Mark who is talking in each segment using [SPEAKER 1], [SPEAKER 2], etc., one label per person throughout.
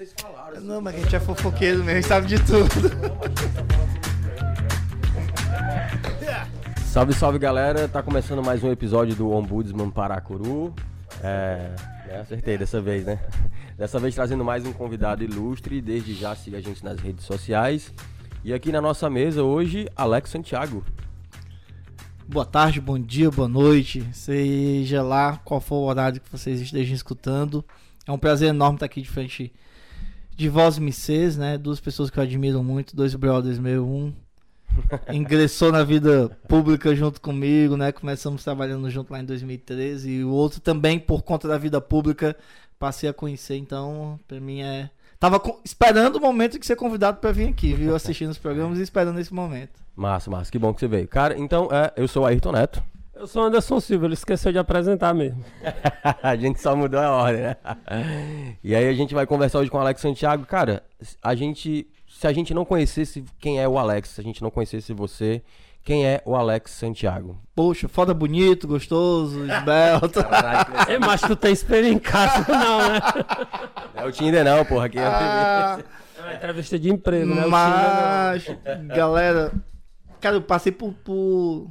[SPEAKER 1] vocês falaram. assim,
[SPEAKER 2] Não, mas a gente é fofoqueiro mesmo, sabe de tudo.
[SPEAKER 1] Salve, salve galera, tá começando mais um episódio do Ombudsman Paracuru. É, é, acertei dessa vez, né? Dessa vez trazendo mais um convidado ilustre, desde já siga a gente nas redes sociais. E aqui na nossa mesa hoje, Alex Santiago.
[SPEAKER 2] Boa tarde, bom dia, boa noite. Seja lá qual for o horário que vocês estejam escutando. É um prazer enorme estar aqui de frente de vós, Micês, né? Duas pessoas que eu admiro muito, dois brothers meu, um ingressou na vida pública junto comigo, né? Começamos trabalhando junto lá em 2013 e o outro também por conta da vida pública passei a conhecer, então para mim é tava co- esperando o momento de ser convidado para vir aqui, viu? Assistindo os programas e esperando esse momento.
[SPEAKER 1] Massa, massa, que bom que você veio. Cara, então, é, eu sou o Ayrton Neto.
[SPEAKER 3] Eu sou Anderson Silva, ele esqueceu de apresentar mesmo.
[SPEAKER 1] a gente só mudou a ordem, né? E aí a gente vai conversar hoje com o Alex Santiago. Cara, a gente. Se a gente não conhecesse quem é o Alex, se a gente não conhecesse você, quem é o Alex Santiago?
[SPEAKER 2] Poxa, foda bonito, gostoso, esbelto.
[SPEAKER 3] Ei, mas tu tem espelho em casa, não, né?
[SPEAKER 1] É o Tinder não, porra. Aqui é
[SPEAKER 2] Ah,
[SPEAKER 3] É uma entrevista de emprego, né? O
[SPEAKER 2] mas, galera, cara, eu passei por, por,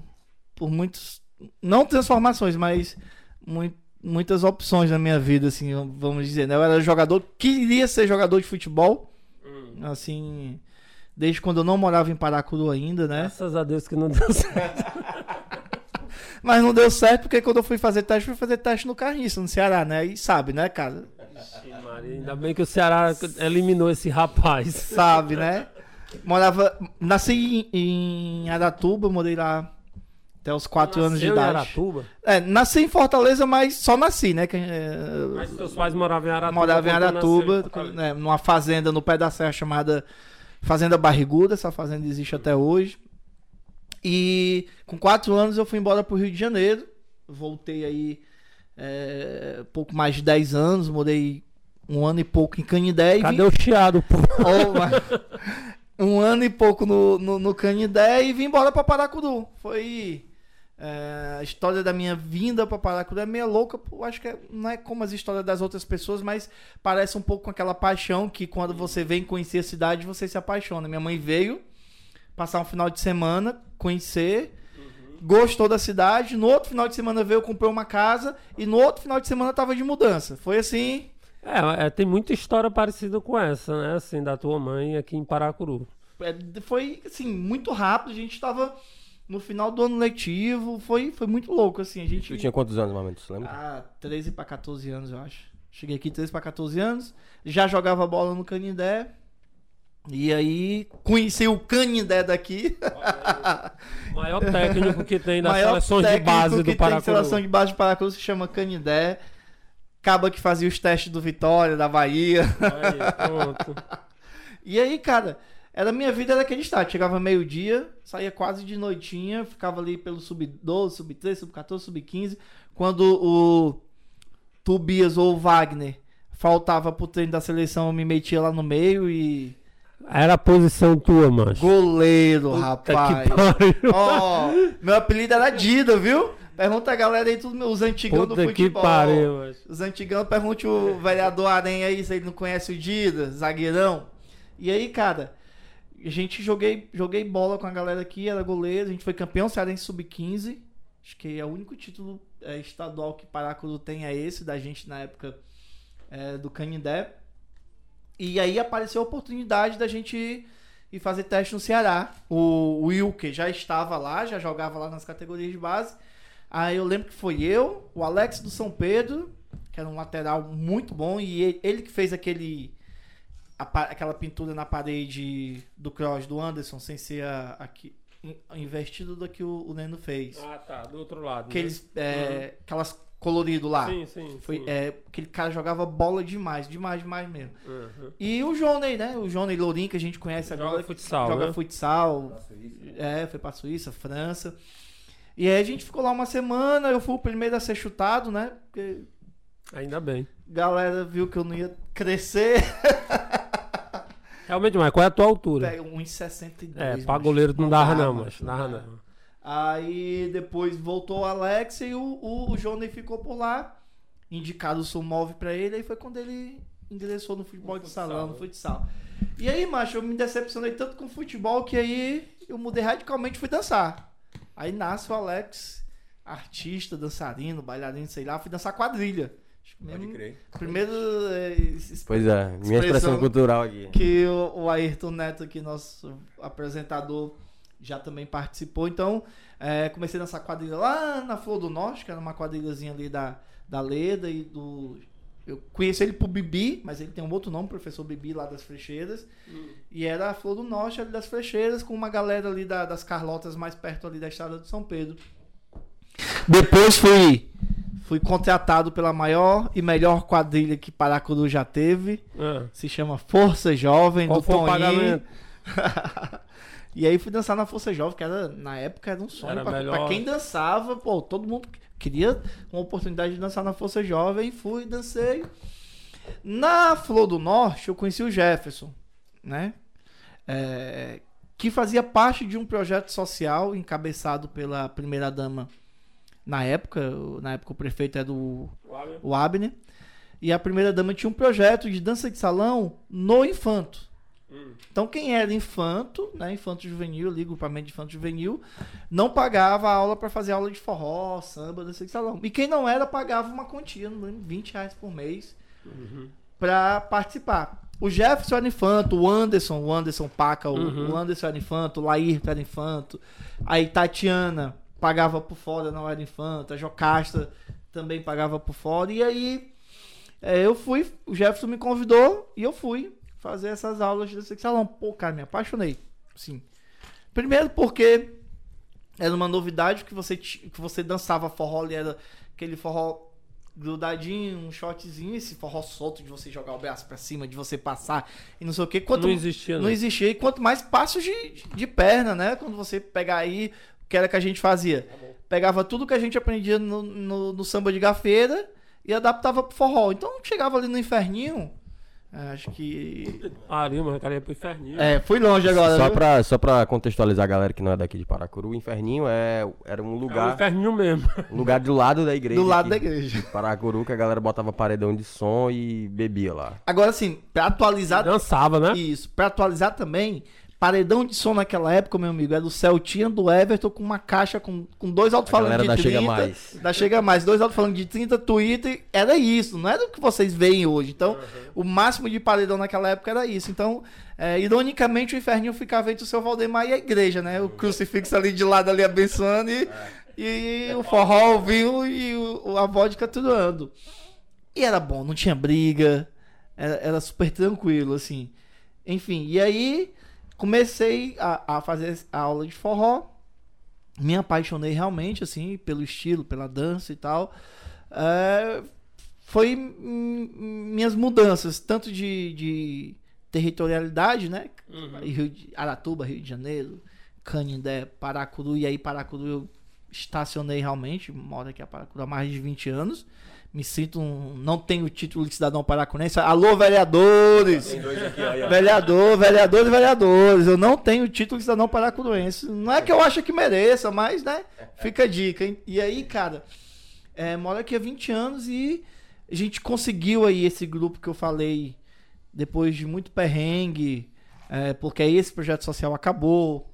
[SPEAKER 2] por muitos, não transformações, mas mui- muitas opções na minha vida, assim, vamos dizer, né? Eu era jogador, queria ser jogador de futebol, assim, desde quando eu não morava em Paracuru ainda, né?
[SPEAKER 3] Graças a Deus que não deu certo.
[SPEAKER 2] Mas não deu certo porque quando eu fui fazer teste, fui fazer teste no Carniça, no Ceará, né? E sabe, né, cara?
[SPEAKER 3] Ixi, Maria, Ainda bem que o Ceará eliminou esse rapaz.
[SPEAKER 2] sabe, né? Morava. Nasci em, em Aratuba, morei lá até os 4 anos de
[SPEAKER 3] Nasceu em
[SPEAKER 2] idade.
[SPEAKER 3] Aratuba.
[SPEAKER 2] É, nasci em Fortaleza, mas só nasci, né? Que, é,
[SPEAKER 3] Mas seus pais moravam em Aratuba.
[SPEAKER 2] morava em Aratuba,
[SPEAKER 3] em
[SPEAKER 2] né, numa fazenda no pé da serra chamada Fazenda Barriguda. Essa fazenda existe até hoje. E com 4 anos eu fui embora pro Rio de Janeiro. Voltei aí é, pouco mais de 10 anos, morei um ano e pouco em Canindé. e
[SPEAKER 3] Cadê o chiado, pô?
[SPEAKER 2] Oh, mas- um ano e pouco no, no, no Canindé e vim embora pra Paracuru. Foi. É, a história da minha vinda pra Paracuru é meio louca. pô, acho que é- não é como as histórias das outras pessoas, mas parece um pouco com aquela paixão que quando você vem conhecer a cidade, você se apaixona. Minha mãe veio passar um final de semana, conhecer. Gostou da cidade, no outro final de semana veio, comprou uma casa e no outro final de semana tava de mudança. Foi assim,
[SPEAKER 3] É, é, tem muita história parecida com essa, né? Assim, da tua mãe aqui em Paracuru.
[SPEAKER 2] É, foi assim muito rápido. A gente estava no final do ano letivo. Foi, foi muito louco assim. A gente
[SPEAKER 1] Tu tinha quantos anos, momento? Você lembra?
[SPEAKER 2] ah, 13 para 14 anos, eu acho. Cheguei aqui 13 para 14 anos. Já jogava bola no Canindé. E aí conheci o Canindé daqui.
[SPEAKER 3] O maior técnico que tem das
[SPEAKER 2] Maior
[SPEAKER 3] seleções de
[SPEAKER 2] técnico
[SPEAKER 3] base
[SPEAKER 2] que
[SPEAKER 3] do
[SPEAKER 2] tem
[SPEAKER 3] Paracuru.
[SPEAKER 2] seleção de base de Paracuru se chama Canindé. Acaba que fazia os testes do Vitória, da Bahia.
[SPEAKER 3] Aí, pronto.
[SPEAKER 2] E aí, cara, era a minha vida era aquele estado. Chegava meio-dia, saía quase de noitinha, ficava ali pelo sub-12, sub-13, sub-14, sub-15. Quando o Tobias ou o Wagner faltava pro treino da seleção, eu me metia lá no meio e.
[SPEAKER 3] Era a posição tua, mancho.
[SPEAKER 2] Goleiro,
[SPEAKER 3] Puta
[SPEAKER 2] rapaz.
[SPEAKER 3] que.
[SPEAKER 2] Ó, meu apelido era Dida, viu? Pergunta a galera aí, tudo, os antigão do
[SPEAKER 3] Puta que
[SPEAKER 2] futebol.
[SPEAKER 3] pariu, mancho.
[SPEAKER 2] Os antigão, pergunte o vereador Aranha aí se ele não conhece o Dida, zagueirão. E aí, cara, a gente joguei, joguei bola com a galera aqui, era goleiro, a gente foi campeão cearense sub-15. Acho que é o único título é, estadual que Paracuru tem é esse, da gente na época é, do Canindé. E aí apareceu a oportunidade da gente ir fazer teste no Ceará. O Wilke já estava lá, já jogava lá nas categorias de base. Aí eu lembro que foi eu, o Alex do São Pedro, que era um lateral muito bom, e ele, ele que fez aquele a aquela pintura na parede do cross do Anderson, sem ser a, aqui, in- investido do que o, o Neno fez.
[SPEAKER 3] Ah, tá, do outro lado. né?
[SPEAKER 2] Aqueles, é, Aquelas colorido lá.
[SPEAKER 3] Sim, sim.
[SPEAKER 2] Foi,
[SPEAKER 3] sim.
[SPEAKER 2] é, aquele cara jogava bola demais, demais, demais mesmo.
[SPEAKER 3] Uhum.
[SPEAKER 2] E o Johnny, né? O Johnny Lourinho, que a gente conhece
[SPEAKER 3] Joga
[SPEAKER 2] agora.
[SPEAKER 3] futsal,
[SPEAKER 2] joga
[SPEAKER 3] né?
[SPEAKER 2] futsal. É, foi pra Suíça, França. E aí a gente ficou lá uma semana, eu fui o primeiro a ser chutado, né? Porque
[SPEAKER 3] Ainda bem.
[SPEAKER 2] a galera viu que eu não ia crescer.
[SPEAKER 3] Realmente, mas qual é a tua altura?
[SPEAKER 2] Velho, 1,62.
[SPEAKER 3] É, pra goleiro não dava não, mas dava não.
[SPEAKER 2] Aí depois voltou o Alex e o, o, o Johnny ficou por lá. Indicaram o Sumove pra ele, aí foi quando ele ingressou no futebol
[SPEAKER 3] No
[SPEAKER 2] de
[SPEAKER 3] futsal,
[SPEAKER 2] salão, no futsal. E aí, macho, eu me decepcionei tanto com o futebol que aí eu mudei radicalmente e fui dançar. Aí nasce o Alex, artista, dançarino, bailarino, sei lá, fui dançar quadrilha. Que mesmo-
[SPEAKER 1] crer.
[SPEAKER 2] Primeiro é,
[SPEAKER 1] Pois é, minha expressão cultural aqui.
[SPEAKER 2] que o, o Ayrton Neto, aqui, nosso apresentador, já também participou. Então, é, comecei a dançar quadrilha lá na Flor do Norte, que era uma quadrilhazinha ali da, da Leda e do. Eu conheci ele por Bibi, mas ele tem um outro nome, professor Bibi, lá das Frecheiras. E era a Flor do Norte ali das Frecheiras, com uma galera ali da- das Carlotas mais perto ali da estrada de São Pedro. Depois fui, fui contratado pela maior e melhor quadrilha que Paracuru já teve.
[SPEAKER 3] É.
[SPEAKER 2] Se chama Força Jovem
[SPEAKER 3] Qual
[SPEAKER 2] do
[SPEAKER 3] foi
[SPEAKER 2] Toninho. e aí fui dançar na Força Jovem, que era, na época era um sonho.
[SPEAKER 3] Era
[SPEAKER 2] Pra,
[SPEAKER 3] melhor.
[SPEAKER 2] pra quem dançava, pô, todo mundo queria uma oportunidade de dançar na Força Jovem. Fui, dancei. Na Flor do Norte, eu conheci o Jefferson, né? É, que fazia parte de um projeto social encabeçado pela primeira-dama na época. Na época o prefeito era o o Abner. E a primeira dama tinha um projeto de dança de salão no infanto.
[SPEAKER 3] Hum.
[SPEAKER 2] Então quem era infanto, né, infanto juvenil, ali, grupamento de infanto juvenil, não pagava a aula para fazer aula de forró, samba, dança de salão. E quem não era pagava uma quantia, não lembro, 20 reais por mês
[SPEAKER 3] Uhum.
[SPEAKER 2] para participar. O Jefferson era infanto, o Anderson, o Anderson Paca, o,
[SPEAKER 3] Uhum.
[SPEAKER 2] o Anderson era infanto, o Laírto era infanto, aí Tatiana pagava por fora, não era infanta, Jocasta também pagava por fora, e aí é, eu fui, o Jefferson me convidou e eu fui fazer essas aulas de salão. Pô, cara, me apaixonei, sim. Primeiro porque era uma novidade que você, que você dançava forró, ali era aquele forró grudadinho, um shotzinho, esse forró solto de você jogar o braço pra cima, de você passar e não sei o que. Quanto,
[SPEAKER 3] Não existia,
[SPEAKER 2] não
[SPEAKER 3] não.
[SPEAKER 2] existia. E quanto mais passos de, de perna, né? Quando você pegar aí, que era que a gente fazia? Pegava tudo que a gente aprendia no, no, no samba de gafeira e adaptava pro forró. Então chegava ali no inferninho. é, Acho que.
[SPEAKER 3] Aria, mas o cara ia pro inferninho.
[SPEAKER 2] É, fui longe agora.
[SPEAKER 1] Só
[SPEAKER 2] viu?
[SPEAKER 1] pra, só pra contextualizar a galera que não é daqui de Paracuru, o Inferninho é, era um
[SPEAKER 3] É o
[SPEAKER 1] lugar,
[SPEAKER 3] inferninho mesmo.
[SPEAKER 1] um lugar do lado da igreja.
[SPEAKER 2] Do lado
[SPEAKER 1] aqui
[SPEAKER 2] da igreja.
[SPEAKER 1] de Paracuru, que a galera botava paredão de som e bebia lá.
[SPEAKER 2] Agora, assim, pra atualizar.
[SPEAKER 3] Dançava, né?
[SPEAKER 2] Isso, pra atualizar também, paredão de som naquela época, meu amigo, era do Celtinha do Everton com uma caixa com, com dois alto-falantes de
[SPEAKER 1] da
[SPEAKER 2] 30.
[SPEAKER 1] Chega Mais.
[SPEAKER 2] Da Chega Mais, dois alto-falantes de 30, Twitter, era isso, não era o que vocês veem hoje. Então, o máximo de paredão naquela época era isso. Então, é, ironicamente, o inferninho ficava entre o seu Valdemar e a igreja, né? O crucifixo ali de lado ali abençoando e, e o forró, o vinho e o, a vodka atuando. E era bom, não tinha briga, era, era super tranquilo, assim. Enfim, e aí comecei a, a fazer a aula de forró. Me apaixonei realmente, assim, pelo estilo, pela dança e tal. É, foi minhas mudanças, tanto de, de territorialidade, né?
[SPEAKER 3] Uhum.
[SPEAKER 2] Rio de, Aratuba, Rio de Janeiro, Canindé, Paracuru. E aí, Paracuru eu estacionei realmente. Moro aqui a Paracuru há mais de 20 anos. Me sinto um. Não tenho o título de cidadão paracunense. Alô, vereadores!
[SPEAKER 1] aqui, ó.
[SPEAKER 2] Vereador, vereadores vereadores. Eu não tenho o título de cidadão paracuruense. Não é que eu acho que mereça, mas, né? Fica a dica, hein? E aí, cara, é, moro aqui há 20 anos e a gente conseguiu aí esse grupo que eu falei depois de muito perrengue, é, porque aí esse projeto social acabou.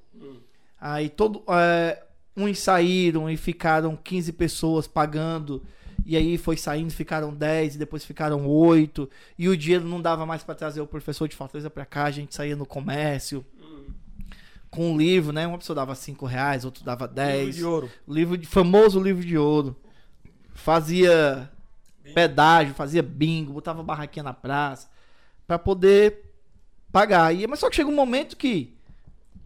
[SPEAKER 2] Aí todo. É, uns saíram e ficaram 15 pessoas pagando. E aí foi saindo, ficaram 10, e depois ficaram 8. E o dinheiro não dava mais para trazer o professor de Fortaleza para cá, a gente saía no comércio. Com um livro, né? Uma pessoa dava 5 reais, outro dava 10.
[SPEAKER 3] de ouro.
[SPEAKER 2] Livro de, famoso livro de ouro. Fazia pedágio, fazia bingo, botava barraquinha na praça para poder pagar. E, mas só que chega um momento que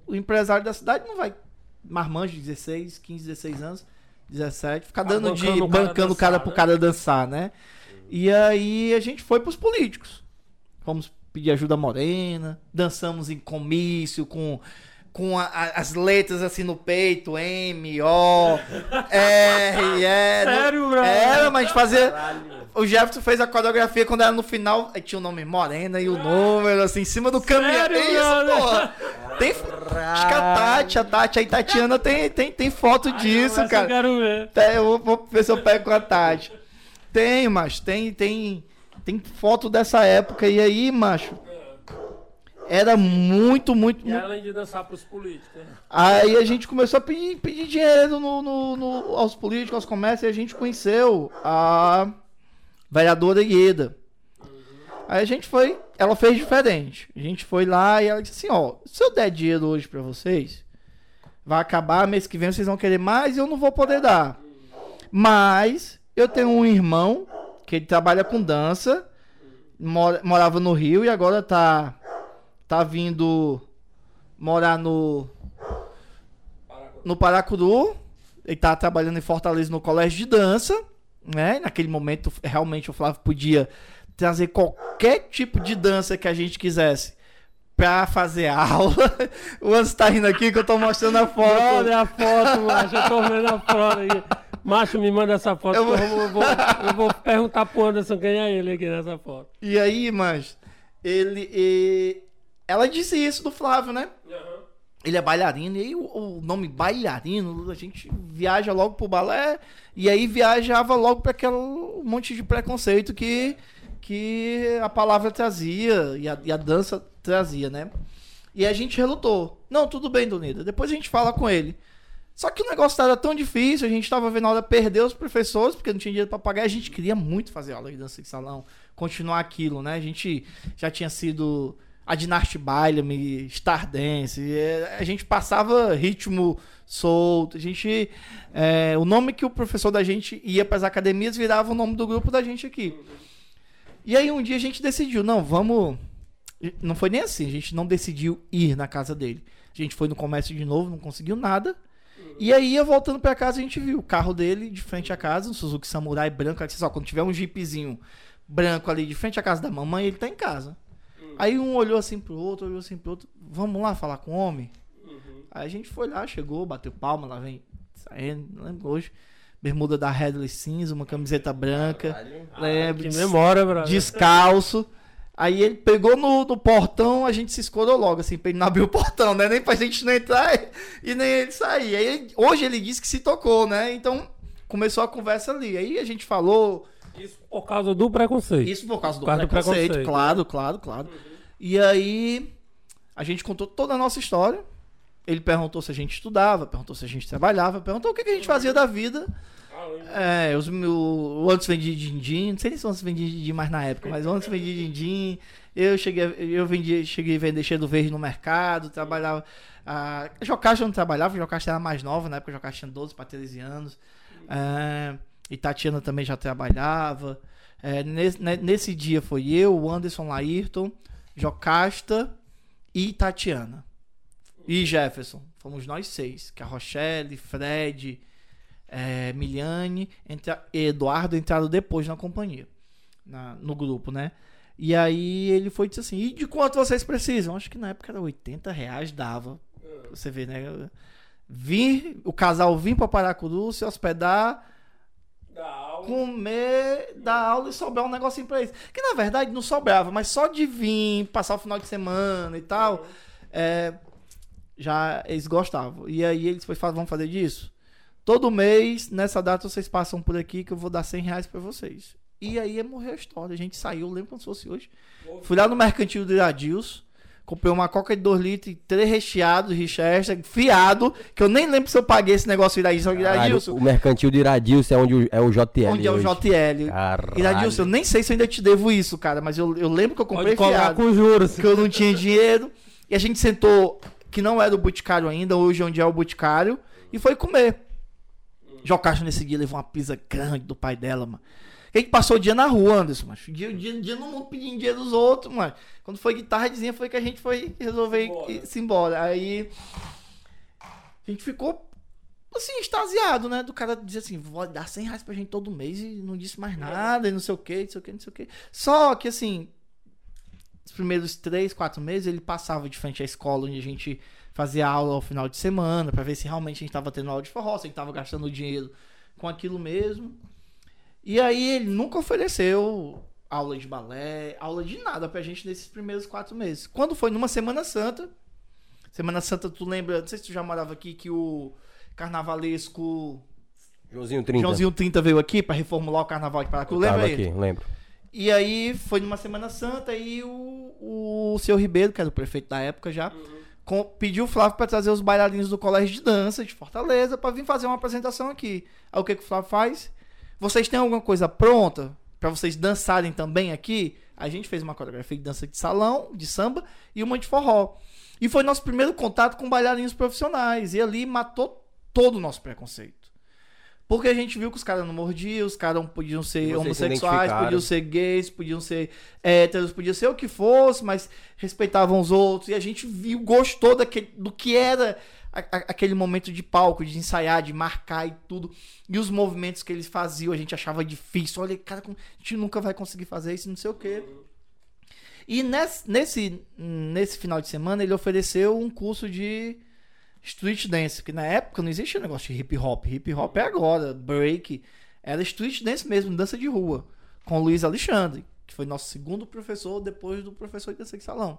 [SPEAKER 2] o empresário da cidade não vai marmanjo de 16, 15, 16 anos, 17, ficar dando de
[SPEAKER 3] bancando o cara
[SPEAKER 2] bancando o cara
[SPEAKER 3] dançar,
[SPEAKER 2] pro
[SPEAKER 3] né?
[SPEAKER 2] cara dançar, né? E aí a gente foi pros políticos. Fomos pedir ajuda Morena, dançamos em comício com com a- a- as letras assim no peito, M, O, R, E.
[SPEAKER 3] Sério, bro?
[SPEAKER 2] Era, mas a gente fazia. O Jefferson fez a coreografia quando era no final, aí tinha o nome Morena e o número, assim, em cima do caminhão.
[SPEAKER 3] Sério,
[SPEAKER 2] É isso, porra. Tem. Acho que a Tati, a Tati, a Tatiana tem, tem, tem foto disso,
[SPEAKER 3] Essa Eu
[SPEAKER 2] cara.
[SPEAKER 3] quero ver.
[SPEAKER 2] Eu vou, vou ver se eu pego com a Tati. Tem, mas tem, tem. Tem foto dessa época. E aí, macho, era muito, muito,
[SPEAKER 3] E além de dançar pros políticos. né?
[SPEAKER 2] Aí a gente começou a pedir, pedir dinheiro no, no- no- aos políticos, aos comércios, e a gente conheceu a vereadora Ieda. Aí a gente foi, ela fez diferente. A gente foi lá e ela disse assim, ó, se eu der dinheiro hoje pra vocês, vai acabar, mês que vem vocês vão querer mais e eu não vou poder dar. Mas eu tenho um irmão que ele trabalha com dança, mora- morava no Rio e agora tá tá vindo morar no no Paracuru. Ele tá trabalhando em Fortaleza no colégio de dança, né? Naquele momento, realmente o Flávio podia trazer qualquer tipo de dança que a gente quisesse pra fazer aula. O Anso tá rindo aqui que eu tô mostrando a foto.
[SPEAKER 3] Olha a foto, macho. Eu tô vendo a foto aí. Macho, me manda essa foto.
[SPEAKER 2] Eu vou-
[SPEAKER 3] eu vou, eu vou perguntar pro Anderson quem é ele aqui nessa foto.
[SPEAKER 2] E aí, mas ele e- ela disse isso do Flávio, né? Ele é bailarino, e aí o, o nome bailarino, a gente viaja logo pro balé, e aí viajava logo para aquele monte de preconceito que, que a palavra trazia, e a, e a dança trazia, né? E a gente relutou. Não, tudo bem, Donida, depois a gente fala com ele. Só que o negócio era tão difícil, a gente tava vendo a hora perder os professores, porque não tinha dinheiro para pagar, a gente queria muito fazer aula de dança de salão, continuar aquilo, né? A gente já tinha sido a Dinasti Bailame, Stardance, é, a gente passava ritmo solto, a gente... é, o nome que o professor da gente ia para as academias virava o nome do grupo da gente aqui. E aí um dia a gente decidiu, não, vamos... Não foi nem assim, a gente não decidiu ir na casa dele. A gente foi no comércio de novo, não conseguiu nada. E aí, voltando pra casa, a gente viu o carro dele de frente à casa, um Suzuki Samurai branco. Ela disse, ó, quando tiver um jeepzinho branco ali de frente à casa da mamãe, ele tá em casa. Aí um olhou assim pro outro, olhou assim pro outro. Vamos lá falar com o homem? Aí a gente foi lá, chegou, bateu palma, lá vem saindo, não lembro hoje. Bermuda da Headley cinza, uma camiseta branca. Lembro.
[SPEAKER 3] Que memória, brother.
[SPEAKER 2] Descalço. Aí ele pegou no, no portão, a gente se escorou logo, assim, pra ele não abrir o portão, né? Nem pra gente não entrar e, nem ele sair. Aí ele- hoje ele disse que se tocou, né? Então começou a conversa ali. Aí a gente falou.
[SPEAKER 3] Isso por causa do preconceito.
[SPEAKER 2] Isso por causa do,
[SPEAKER 3] Por causa do
[SPEAKER 2] preconceito,
[SPEAKER 3] preconceito.
[SPEAKER 2] claro, claro, claro. E aí a gente contou toda a nossa história. Ele perguntou se a gente estudava, perguntou se a gente trabalhava, perguntou o que, que a gente fazia da vida. É, os, o, o antes vendia din-din, não sei se o antes vendia din-din mais na época, mas antes vendia din-din. Eu cheguei, eu vendia, cheguei a vender cheiro verde no mercado, trabalhava. A Jocasta não trabalhava, a Jocasta era mais nova, na época a Jocasta tinha 12 para 13 anos. É, e Tatiana também já trabalhava. É, nesse, ne- nesse dia foi eu, o Anderson Laírton, Jocasta e Tatiana. E Jefferson. Fomos nós seis. Que a Rochelle, Fred, é, Miliane entra, e Eduardo entraram depois na companhia. na- no grupo, né? E aí ele foi e disse assim: e de quanto vocês precisam? Acho que na época era 80 reais, dava. Pra Você vê, né? Vir, o casal vir pra Paracuru, se hospedar,
[SPEAKER 3] Da aula.
[SPEAKER 2] comer, dar aula e sobrar um negocinho pra eles. Que na verdade não sobrava, mas só de vir, passar o final de semana e tal, é, já eles gostavam. E aí eles foi, "Fala, vamos fazer disso? Todo mês, nessa data, vocês passam por aqui que eu vou dar 100 reais pra vocês. E aí morreu a história. A gente saiu, lembro como se fosse hoje. Fui lá no mercantil do Iradils, comprei uma coca de 2 litros e três recheados, Richester, fiado, que eu nem lembro se eu paguei esse negócio Iradilson.
[SPEAKER 1] Caralho,
[SPEAKER 2] Iradilson,
[SPEAKER 1] o mercantil de Iradilson é onde o- é o JL.
[SPEAKER 2] onde é o
[SPEAKER 1] hoje.
[SPEAKER 2] JL.
[SPEAKER 1] Caralho.
[SPEAKER 2] Iradilson, eu nem sei se eu ainda te devo isso, cara, mas eu, eu lembro que eu comprei
[SPEAKER 3] Pode
[SPEAKER 2] fiado,
[SPEAKER 3] com juros.
[SPEAKER 2] que eu não tinha dinheiro, e a gente sentou, que não era o Boticário ainda, hoje é onde é o Boticário, e foi comer. Jocacho nesse dia levou uma pizza grande do pai dela, mano. A gente passou o dia na rua, Anderson, mano. Dia, dia, dia no mundo pedindo dinheiro dos outros, mano. Quando foi guitarrazinha, foi que a gente foi resolver
[SPEAKER 3] Embora.
[SPEAKER 2] ir- se embora. Aí a gente ficou assim, extasiado, né? Do cara dizer assim, vou dar 100 reais pra gente todo mês e não disse mais nada, e não sei o que, não sei o que, não sei o que. Só que assim, os primeiros três, quatro meses, ele passava de frente à escola onde a gente fazia aula ao final de semana, pra ver se realmente a gente tava tendo aula de forró, se a gente tava gastando dinheiro com aquilo mesmo. E aí ele nunca ofereceu aula de balé, aula de nada pra gente nesses primeiros quatro meses. Quando foi numa Semana Santa, Semana Santa, tu lembra, não sei se tu já morava aqui, que o carnavalesco
[SPEAKER 1] Joãozinho 30.
[SPEAKER 2] Joãozinho 30 veio aqui pra reformular o carnaval de
[SPEAKER 1] tava
[SPEAKER 2] lembra
[SPEAKER 1] aqui,
[SPEAKER 2] ele?
[SPEAKER 1] lembro.
[SPEAKER 2] E aí foi numa Semana Santa e o, o seu Ribeiro, que era o prefeito da época já, com- pediu o Flávio para trazer os bailarinos do Colégio de Dança de Fortaleza para vir fazer uma apresentação aqui. Aí o que, que o Flávio faz? Vocês têm alguma coisa pronta para vocês dançarem também aqui? A gente fez uma coreografia de dança de salão, de samba e uma de forró. E foi nosso primeiro contato com bailarinos profissionais. E ali matou todo o nosso preconceito. Porque a gente viu que os caras não mordiam, os caras podiam ser
[SPEAKER 1] se
[SPEAKER 2] homossexuais,
[SPEAKER 1] identificaram.
[SPEAKER 2] podiam ser gays, podiam ser héteros, podiam ser o que fosse, mas respeitavam os outros. E a gente viu, gostou daquele, do que era a- aquele momento de palco, de ensaiar, de marcar e tudo. E os movimentos que eles faziam, a gente achava difícil. Olha, cara, a gente nunca vai conseguir fazer isso, não sei o quê. E nesse, nesse, nesse final de semana ele ofereceu um curso de street dance, que na época não existia negócio de hip hop. Hip hop é agora, break. Era street dance mesmo, dança de rua, com o Luiz Alexandre, que foi nosso segundo professor depois do professor de dança de salão.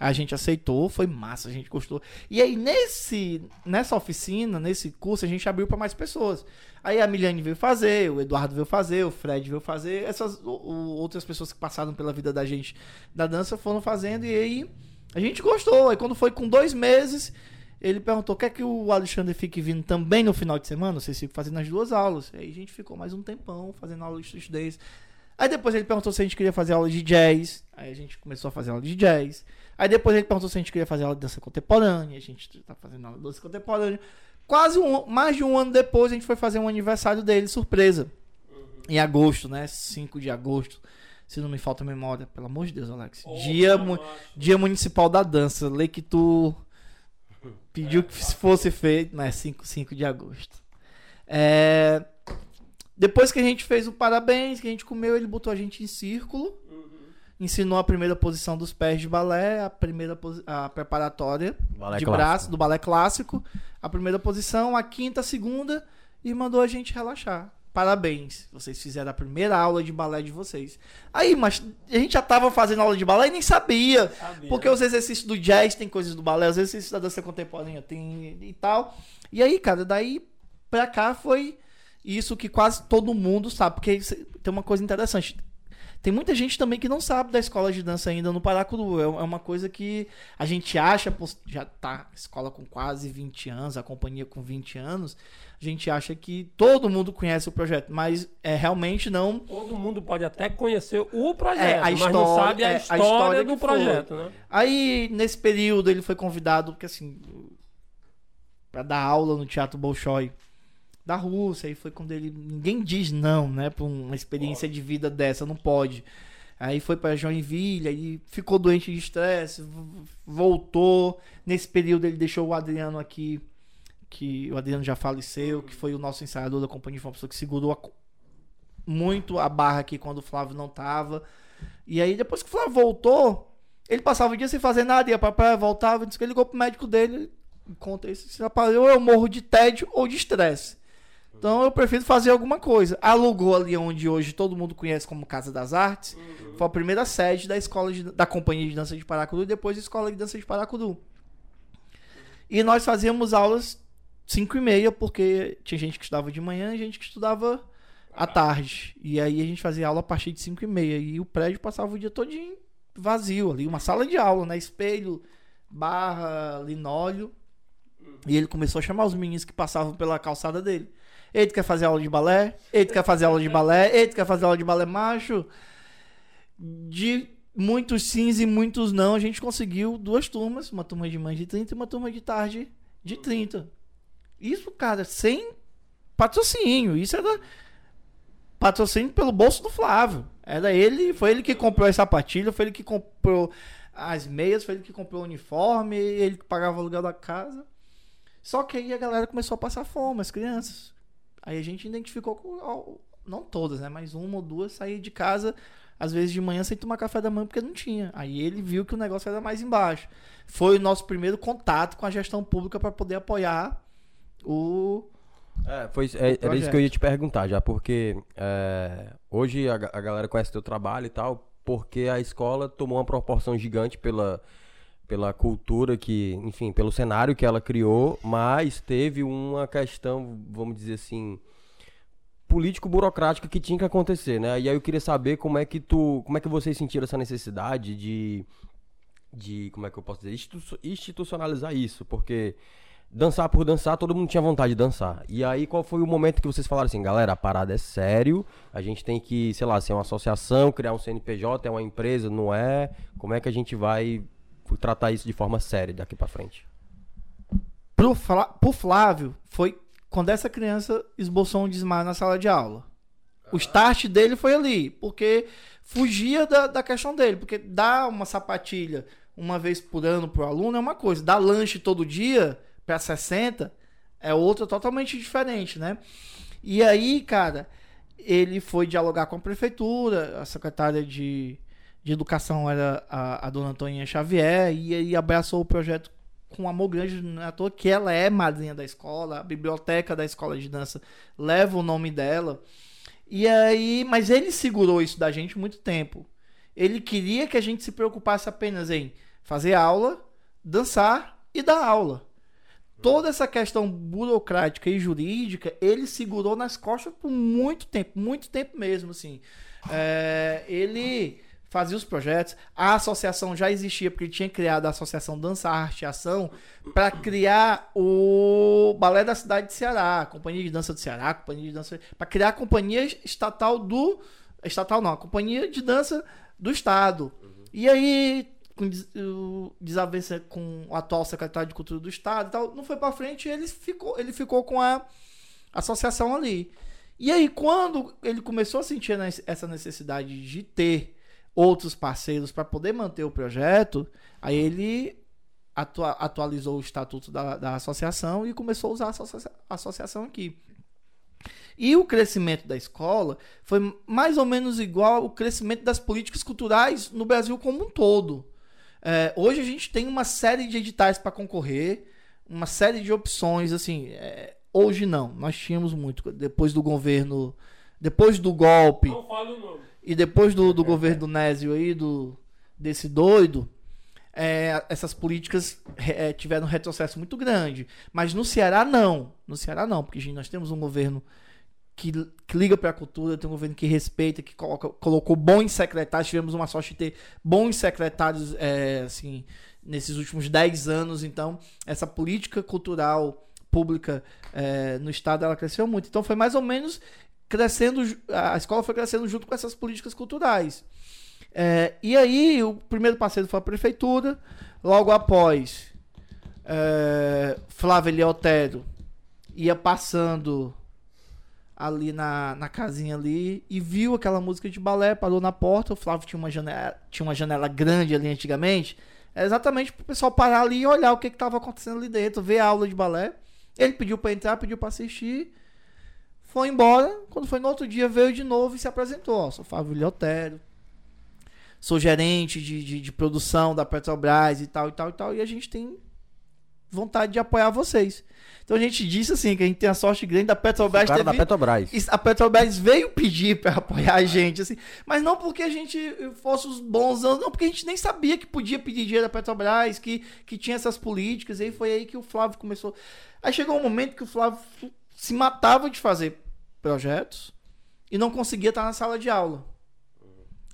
[SPEAKER 2] A gente aceitou, foi massa, a gente gostou. E aí, nesse, nessa oficina, nesse curso, a gente abriu para mais pessoas. Aí a Miliane veio fazer, o Eduardo veio fazer, o Fred veio fazer. Essas o- o- outras pessoas que passaram pela vida da gente da dança foram fazendo. E aí a gente gostou. Aí quando foi com dois meses, ele perguntou: quer que o Alexandre fique vindo também no final de semana? Vocês ficam fazendo as duas aulas. Aí a gente ficou mais um tempão fazendo aula de dance. Aí depois ele perguntou se a gente queria fazer aula de jazz. Aí a gente começou a fazer aula de jazz. Aí depois ele perguntou se a gente queria fazer aula de dança contemporânea. A gente tá fazendo aula de dança contemporânea. Quase um, mais de um ano depois a gente foi fazer um aniversário dele, surpresa. Em agosto, né? 5 de agosto. Se não me falta a memória, pelo amor de Deus, Alex. Dia, mu- Dia Municipal da Dança. Lei que tu pediu que fosse feito, mas 5, 5 de agosto. É, Depois que a gente fez o parabéns, que a gente comeu, ele botou a gente em círculo. Ensinou a primeira posição dos pés de balé, a primeira a preparatória
[SPEAKER 1] Balé
[SPEAKER 2] de
[SPEAKER 1] clássico.
[SPEAKER 2] braço do balé clássico, a primeira posição, a quinta, a segunda e mandou a gente relaxar. Parabéns, vocês fizeram a primeira aula de balé de vocês. Aí, mas a gente já tava fazendo aula de balé e nem sabia. Porque os exercícios do jazz tem coisas do balé, os exercícios da dança contemporânea tem e tal. E aí, cara, daí pra cá foi isso que quase todo mundo sabe. Porque tem uma coisa interessante. Tem muita gente também que não sabe da escola de dança ainda no Paracuru. É é uma coisa que a gente acha, já tá escola com quase 20 anos, a companhia com 20 anos. A gente acha que todo mundo conhece o projeto, mas é realmente não.
[SPEAKER 3] Todo mundo pode até conhecer o projeto,
[SPEAKER 2] É, a
[SPEAKER 3] mas não
[SPEAKER 2] história-
[SPEAKER 3] sabe a
[SPEAKER 2] é, a
[SPEAKER 3] história,
[SPEAKER 2] história
[SPEAKER 3] do projeto, né?
[SPEAKER 2] Aí, nesse período, ele foi convidado, porque assim, pra dar aula no Teatro Bolshoi da Rússia. Aí foi quando ele. Ninguém diz não, né? Pra uma experiência de vida dessa, não pode. Aí foi pra Joinville, aí ficou doente de estresse, voltou. Nesse período ele deixou o Adriano aqui, que o Adriano já faleceu, que foi o nosso ensaiador da companhia, foi uma pessoa que segurou a muito a barra aqui quando o Flávio não tava. E aí depois que o Flávio voltou, ele passava o dia sem fazer nada, ia pra praia, voltava, disse que ele ligou pro médico dele, e conta isso, se rapaz, ou eu morro de tédio ou de estresse. Então eu prefiro fazer alguma coisa. Alugou ali onde hoje todo mundo conhece como Casa das Artes. Foi a primeira sede da escola de- da companhia de dança de Paracuru e depois a escola de dança de Paracuru. E nós fazíamos aulas 5 e meia, porque tinha gente que estudava de manhã e gente que estudava à tarde. E aí a gente fazia aula a partir de 5 e meia. E o prédio passava o dia todinho vazio ali, uma sala de aula, né? Espelho, barra, linóleo. E ele começou a chamar os meninos que passavam pela calçada dele. Ele quer fazer aula de balé, ele quer fazer aula de balé, ele quer fazer aula de balé macho. De muitos sims e muitos não, a gente conseguiu duas turmas, uma turma de manhã de 30 e uma turma de tarde de 30. Isso, cara, sem patrocínio. Isso era patrocínio pelo bolso do Flávio. Era ele, foi ele que comprou as sapatilhas, foi ele que comprou as meias, foi ele que comprou o uniforme, ele que pagava o aluguel da casa. Só que aí a galera começou a passar fome, as crianças. Aí a gente identificou com, não todas, né, mas uma ou duas saíam de casa às vezes de manhã sem tomar café da manhã porque não tinha. Aí ele viu que o negócio era mais embaixo. Foi o nosso primeiro contato com a gestão pública para poder apoiar o
[SPEAKER 1] É, foi, é- era isso que eu ia te perguntar já, porque é, hoje a, a galera conhece teu trabalho e tal, porque a escola tomou uma proporção gigante pela, pela cultura que, enfim, pelo cenário que ela criou, mas teve uma questão, vamos dizer assim, político-burocrática que tinha que acontecer, né? E aí eu queria saber como é que tu, como é que vocês sentiram essa necessidade de, de como é que eu posso dizer, institu- institucionalizar isso, porque dançar por dançar, todo mundo tinha vontade de dançar. E aí qual foi o momento que vocês falaram assim, galera, a parada é sério, a gente tem que, sei lá, ser uma associação, criar um CNPJ, é uma empresa, não é? Como é que a gente vai tratar isso de forma séria daqui pra frente?
[SPEAKER 2] Pro, Flá- pro Flávio, foi quando essa criança esboçou um desmaio na sala de aula. O start dele foi ali, porque fugia da, da questão dele. Porque dar uma sapatilha uma vez por ano pro aluno é uma coisa, dar lanche todo dia para 60 é outra totalmente diferente, né? E aí, cara, ele foi dialogar com a prefeitura, a secretária de, de educação era a, a dona Antoninha Xavier, e aí abraçou o projeto com amor grande, não é à toa que ela é madrinha da escola, a biblioteca da escola de dança leva o nome dela. E aí, mas ele segurou isso da gente muito tempo. Ele queria que a gente se preocupasse apenas em fazer aula, dançar e dar aula. Toda essa questão burocrática e jurídica, ele segurou nas costas por muito tempo, muito tempo mesmo, assim. É, ele fazia os projetos, a associação já existia, porque ele tinha criado a Associação Dança, Arte e Ação, para criar o Balé da Cidade de Ceará, a Companhia de Dança do Ceará, a Companhia de Dança... para criar a Companhia Estatal do... Estatal não, a Companhia de Dança do Estado. E aí, com desavença com o atual secretário de Cultura do Estado e tal, não foi para frente e ele ficou, ele ficou com a associação ali. E aí, quando ele começou a sentir essa necessidade de ter outros parceiros para poder manter o projeto, aí ele atua- atualizou o estatuto da, da associação e começou a usar a associa- associação aqui. E o crescimento da escola foi mais ou menos igual ao crescimento das políticas culturais no Brasil como um todo. É, hoje a gente tem uma série de editais para concorrer, uma série de opções, assim. é, hoje não, nós tínhamos muito. Depois do governo, depois do golpe
[SPEAKER 3] Não fala o nome.
[SPEAKER 2] E depois do, do governo do Nésio aí, do, desse doido, é, essas políticas é, tiveram um retrocesso muito grande. Mas no Ceará, não. No Ceará, não, porque gente, nós temos um governo que, que liga para a cultura, tem um governo que respeita, que coloca- colocou bons secretários. Tivemos uma sorte de ter bons secretários é, assim, nesses últimos 10 anos. Então, essa política cultural pública é, no estado ela cresceu muito. Então, foi mais ou menos crescendo, a escola foi crescendo junto com essas políticas culturais. É, e aí, o primeiro parceiro foi a prefeitura, logo após, é, Flávio Eliotero ia passando ali na, na casinha ali e viu aquela música de balé, parou na porta, o Flávio tinha uma janela, tinha uma janela grande ali antigamente, exatamente pro pessoal parar ali e olhar o que estava acontecendo ali dentro, ver a aula de balé. Ele pediu para entrar, pediu para assistir, foi embora. Quando foi no outro dia, veio de novo e se apresentou. Ó, sou Fábio Leotério, sou gerente de, de, de produção da Petrobras e tal, e tal, e tal. E a gente tem vontade de apoiar vocês. Então a gente disse assim, que a gente tem a sorte grande da Petrobras
[SPEAKER 1] O cara da
[SPEAKER 2] ter vi-
[SPEAKER 1] Petrobras.
[SPEAKER 2] A Petrobras veio pedir para apoiar a gente, assim, mas não porque a gente fosse os bons, não, porque a gente nem sabia que podia pedir dinheiro da Petrobras, que, que tinha essas políticas, e aí foi aí que o Flávio começou. Aí chegou um momento que o Flávio se matava de fazer projetos e não conseguia estar na sala de aula.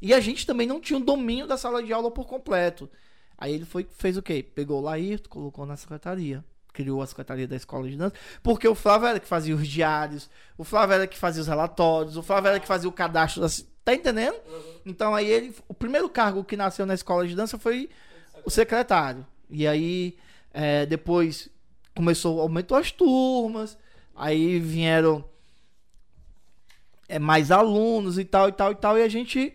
[SPEAKER 2] E a gente também não tinha o domínio da sala de aula por completo. Aí ele foi, fez o quê? Pegou o Laírto, colocou na secretaria. Criou a secretaria da escola de dança. Porque o Flávio era que fazia os diários, o Flávio era que fazia os relatórios, o Flávio era que fazia o cadastro das. Tá entendendo? Então aí ele. O primeiro cargo que nasceu na escola de dança foi o secretário. E aí é, depois começou, aumentou as turmas, aí vieram é, mais alunos e tal, e tal, e tal, e a gente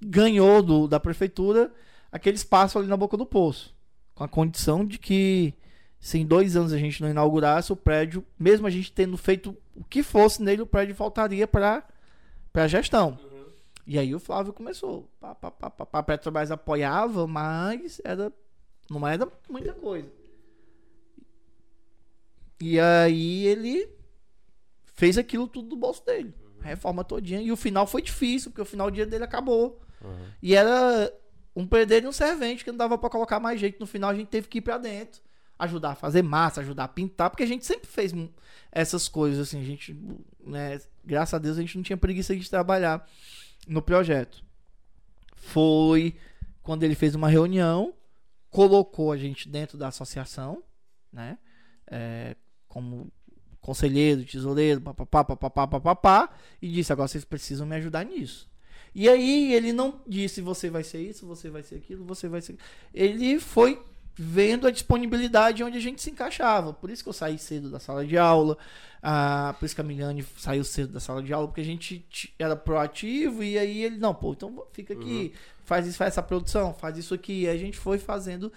[SPEAKER 2] ganhou do, da prefeitura aquele espaço ali na boca do poço. Com a condição de que se em dois anos a gente não inaugurasse o prédio, mesmo a gente tendo feito o que fosse nele, o prédio faltaria para a gestão. E aí o Flávio começou. Pá, pá, pá, pá. A Petrobras apoiava, mas era, não era muita coisa. E aí ele fez aquilo tudo do bolso dele. A reforma todinha. E o final foi difícil, porque o final do dia dele acabou. E era um perder e um servente, que não dava pra colocar mais jeito. No final a gente teve que ir pra dentro. ajudar a fazer massa, ajudar a pintar, porque a gente sempre fez essas coisas, assim, a gente, né, graças a Deus a gente não tinha preguiça de trabalhar no projeto. Foi quando ele fez uma reunião, colocou a gente dentro da associação, né, é, como conselheiro, tesoureiro, papapá, papapá, papapá, e disse, agora vocês precisam me ajudar nisso. E aí ele não disse você vai ser isso, você vai ser aquilo, você vai ser. Ele foi vendo a disponibilidade onde a gente se encaixava. Por isso que eu saí cedo da sala de aula. ah, por isso que a Milane saiu cedo da sala de aula, porque a gente era proativo e aí ele, não, pô, então fica aqui, faz isso, faz essa produção, faz isso aqui. E a gente foi fazendo,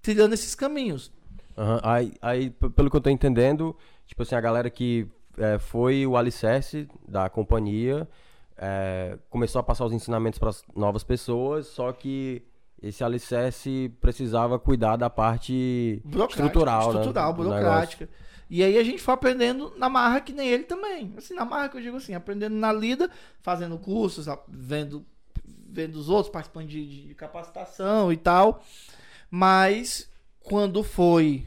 [SPEAKER 2] trilhando esses caminhos.
[SPEAKER 1] Aham, Aí, aí, pelo que eu tô entendendo, tipo assim, a galera que é, foi o alicerce da companhia é, começou a passar os ensinamentos para novas pessoas, só que esse alicerce precisava cuidar da parte estrutural, né,
[SPEAKER 2] estrutural,
[SPEAKER 1] do
[SPEAKER 2] burocrática. E aí a gente foi aprendendo na marra que nem ele também. Assim, na marra que eu digo assim, aprendendo na lida, fazendo cursos, vendo, vendo os outros, participando de- de capacitação e tal. Mas quando foi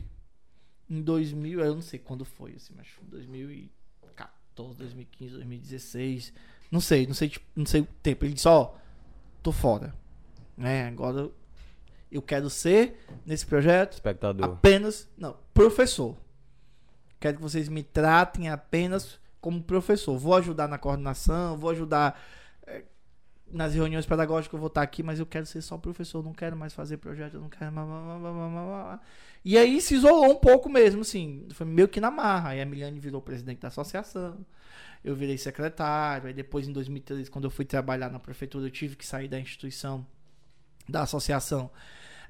[SPEAKER 2] em 2000, eu não sei quando foi, assim, mas foi 2014, 2015, 2016, não sei, não sei, tipo, não sei o tempo. Ele disse, ó, tô fora. Né? Agora eu quero ser nesse projeto
[SPEAKER 1] espectador.
[SPEAKER 2] apenas, não, professor. Quero que vocês me tratem apenas como professor. Vou ajudar na coordenação, vou ajudar eh, nas reuniões pedagógicas, eu vou estar aqui, mas eu quero ser só professor, não quero mais fazer projeto, eu não quero blá, blá. E aí se isolou um pouco mesmo, assim, foi meio que na marra. Aí a Miliane virou presidente da associação. Eu virei secretário, aí depois em 2013, quando eu fui trabalhar na prefeitura, eu tive que sair da instituição, da associação.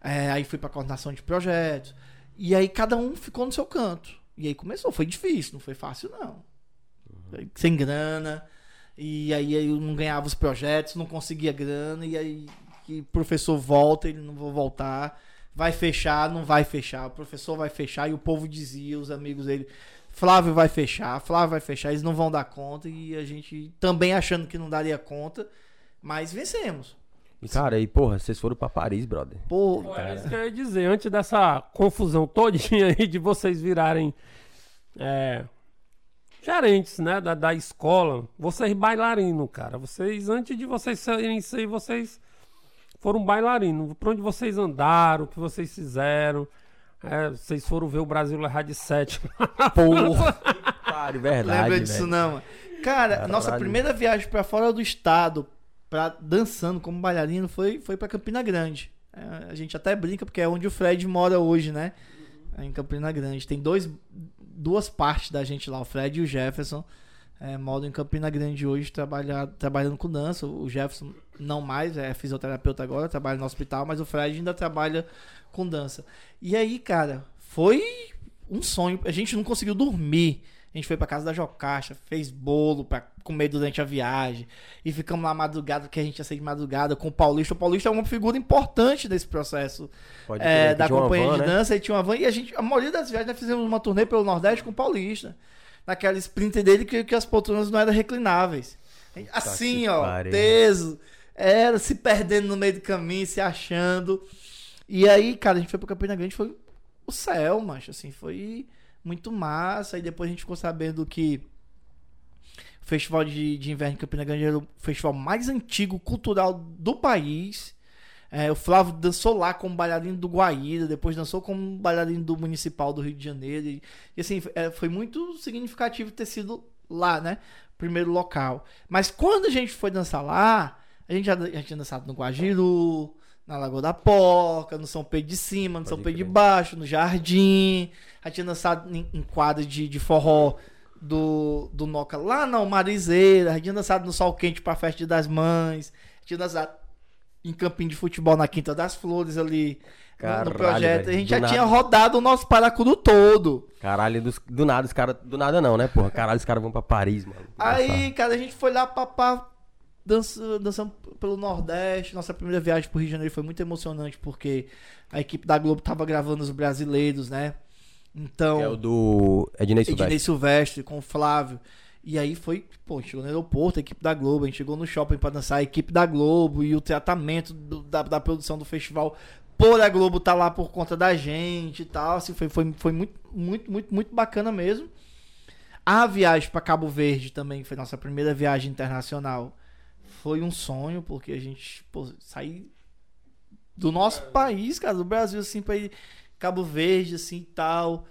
[SPEAKER 2] É, aí fui pra coordenação de projetos. E aí cada um ficou no seu canto. E aí começou, foi difícil, não foi fácil não. Sem grana. E aí eu não ganhava os projetos, não conseguia grana. E aí que o professor volta, ele não vou voltar. Vai fechar, não vai fechar. O professor vai fechar. E o povo dizia, os amigos dele, Flávio vai fechar, Flávio vai fechar, eles não vão dar conta. E a gente também achando que não daria conta. Mas vencemos.
[SPEAKER 1] E cara, e porra, vocês foram pra Paris, brother.
[SPEAKER 2] Pô,
[SPEAKER 3] Pô, Era isso que eu ia dizer. Antes dessa confusão todinha aí de vocês virarem é, gerentes, né, da, da escola, vocês bailarinos, cara. Vocês, antes de vocês serem isso aí, vocês foram bailarinos. Pra onde vocês andaram, o que vocês fizeram. É, vocês foram ver o Brasil errar de 7.
[SPEAKER 1] Porra! Pare, verdade,
[SPEAKER 2] Lembra disso
[SPEAKER 1] velho.
[SPEAKER 2] não? mano? Cara,
[SPEAKER 1] Caralho.
[SPEAKER 2] nossa primeira viagem pra fora do estado, pra dançando como bailarino, foi, foi para Campina Grande. É, a gente até brinca porque é onde o Fred mora hoje, né? É em Campina Grande. Tem dois, duas partes da gente lá, o Fred e o Jefferson. É, moram em Campina Grande hoje, trabalha, trabalhando com dança. O Jefferson não mais, é fisioterapeuta agora, trabalha no hospital, mas o Fred ainda trabalha com dança. E aí, cara, foi um sonho. A gente não conseguiu dormir. A gente foi pra casa da Jocaixa, fez bolo pra comer durante a viagem. E ficamos lá madrugada, porque a gente ia sair de madrugada com o Paulista. O Paulista é uma figura importante desse processo é,
[SPEAKER 1] que
[SPEAKER 2] da companhia
[SPEAKER 1] van,
[SPEAKER 2] de
[SPEAKER 1] né?
[SPEAKER 2] dança. E tinha uma van. E a gente, a maioria das viagens, nós fizemos uma turnê pelo Nordeste com o Paulista. Naquela sprinter dele que, que as poltronas não eram reclináveis. Assim,
[SPEAKER 1] que
[SPEAKER 2] ó,
[SPEAKER 1] pariu.
[SPEAKER 2] teso. Era se perdendo no meio do caminho, se achando. E aí, cara, a gente foi pro Campina Grande, foi o céu, macho, assim, foi muito massa. E depois a gente ficou sabendo que o Festival de, de Inverno em Campina Grande era o festival mais antigo cultural do país. É, o Flávio dançou lá como bailarino do Guaíra, depois dançou como bailarino do Municipal do Rio de Janeiro. E, e, assim, é, foi muito significativo ter sido lá, né? Primeiro local. Mas quando a gente foi dançar lá, a gente já, já tinha dançado no Guajiru, na Lagoa da Porca, no São Pedro de Cima, no
[SPEAKER 1] Pode
[SPEAKER 2] São Pedro de
[SPEAKER 1] crer.
[SPEAKER 2] Baixo, no Jardim. Já tinha dançado em, em quadra de, de forró do, do Noca lá na Marizeira. Já tinha dançado no Sol Quente pra Festa das Mães. Já tinha dançado em campinho de futebol na Quinta das Flores ali. no-
[SPEAKER 1] Caralho,
[SPEAKER 2] no projeto. A gente
[SPEAKER 1] do
[SPEAKER 2] já
[SPEAKER 1] nada.
[SPEAKER 2] tinha rodado o nosso Paracuru todo.
[SPEAKER 1] Caralho, dos- do nada os caras. Do nada não, né, porra? Caralho, os caras vão pra Paris, mano.
[SPEAKER 2] Aí, cara, a gente foi lá pra, pra dança, dançando pelo Nordeste. Nossa primeira viagem pro Rio de Janeiro foi muito emocionante, porque a equipe da Globo tava gravando os brasileiros, né? Então,
[SPEAKER 1] É o do Ednei
[SPEAKER 2] Ednei
[SPEAKER 1] Silvestre.
[SPEAKER 2] Silvestre com o Flávio. E aí foi, pô, chegou no aeroporto, a equipe da Globo, a gente chegou no shopping pra dançar, a equipe da Globo e o tratamento do- da, da produção do festival por a Globo tá lá por conta da gente e tal. Assim, foi, foi, foi muito, muito, muito, muito bacana mesmo. A viagem para Cabo Verde também, que foi nossa primeira viagem internacional, foi um sonho, porque a gente pô, sair do nosso país, cara, do Brasil, assim, pra ir Cabo Verde, assim, tal.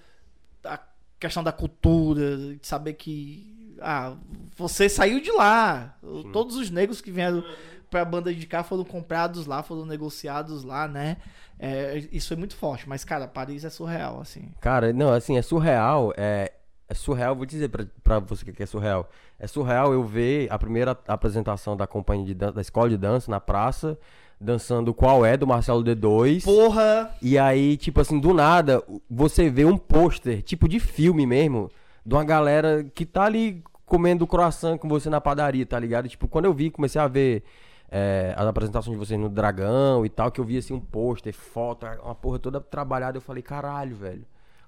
[SPEAKER 2] A questão da cultura, de saber que. Ah, você saiu de lá. Todos os negros que vieram pra banda de cá foram comprados lá, foram negociados lá, né? É, isso é muito forte, mas, cara, Paris é surreal, assim.
[SPEAKER 1] Cara, não, assim, é surreal. É, é surreal, vou dizer pra, pra você que é surreal. É surreal eu ver a primeira apresentação da companhia de dança, da escola de dança na praça, dançando Qual é do Marcelo D2.
[SPEAKER 2] Porra!
[SPEAKER 1] E aí, tipo assim, do nada, você vê um pôster, tipo de filme mesmo, de uma galera que tá ali comendo croissant com você na padaria, tá ligado? Tipo, quando eu vi, comecei a ver é, as apresentações de vocês no Dragão e tal, que eu vi assim um pôster, foto, uma porra toda trabalhada, eu falei, caralho, velho.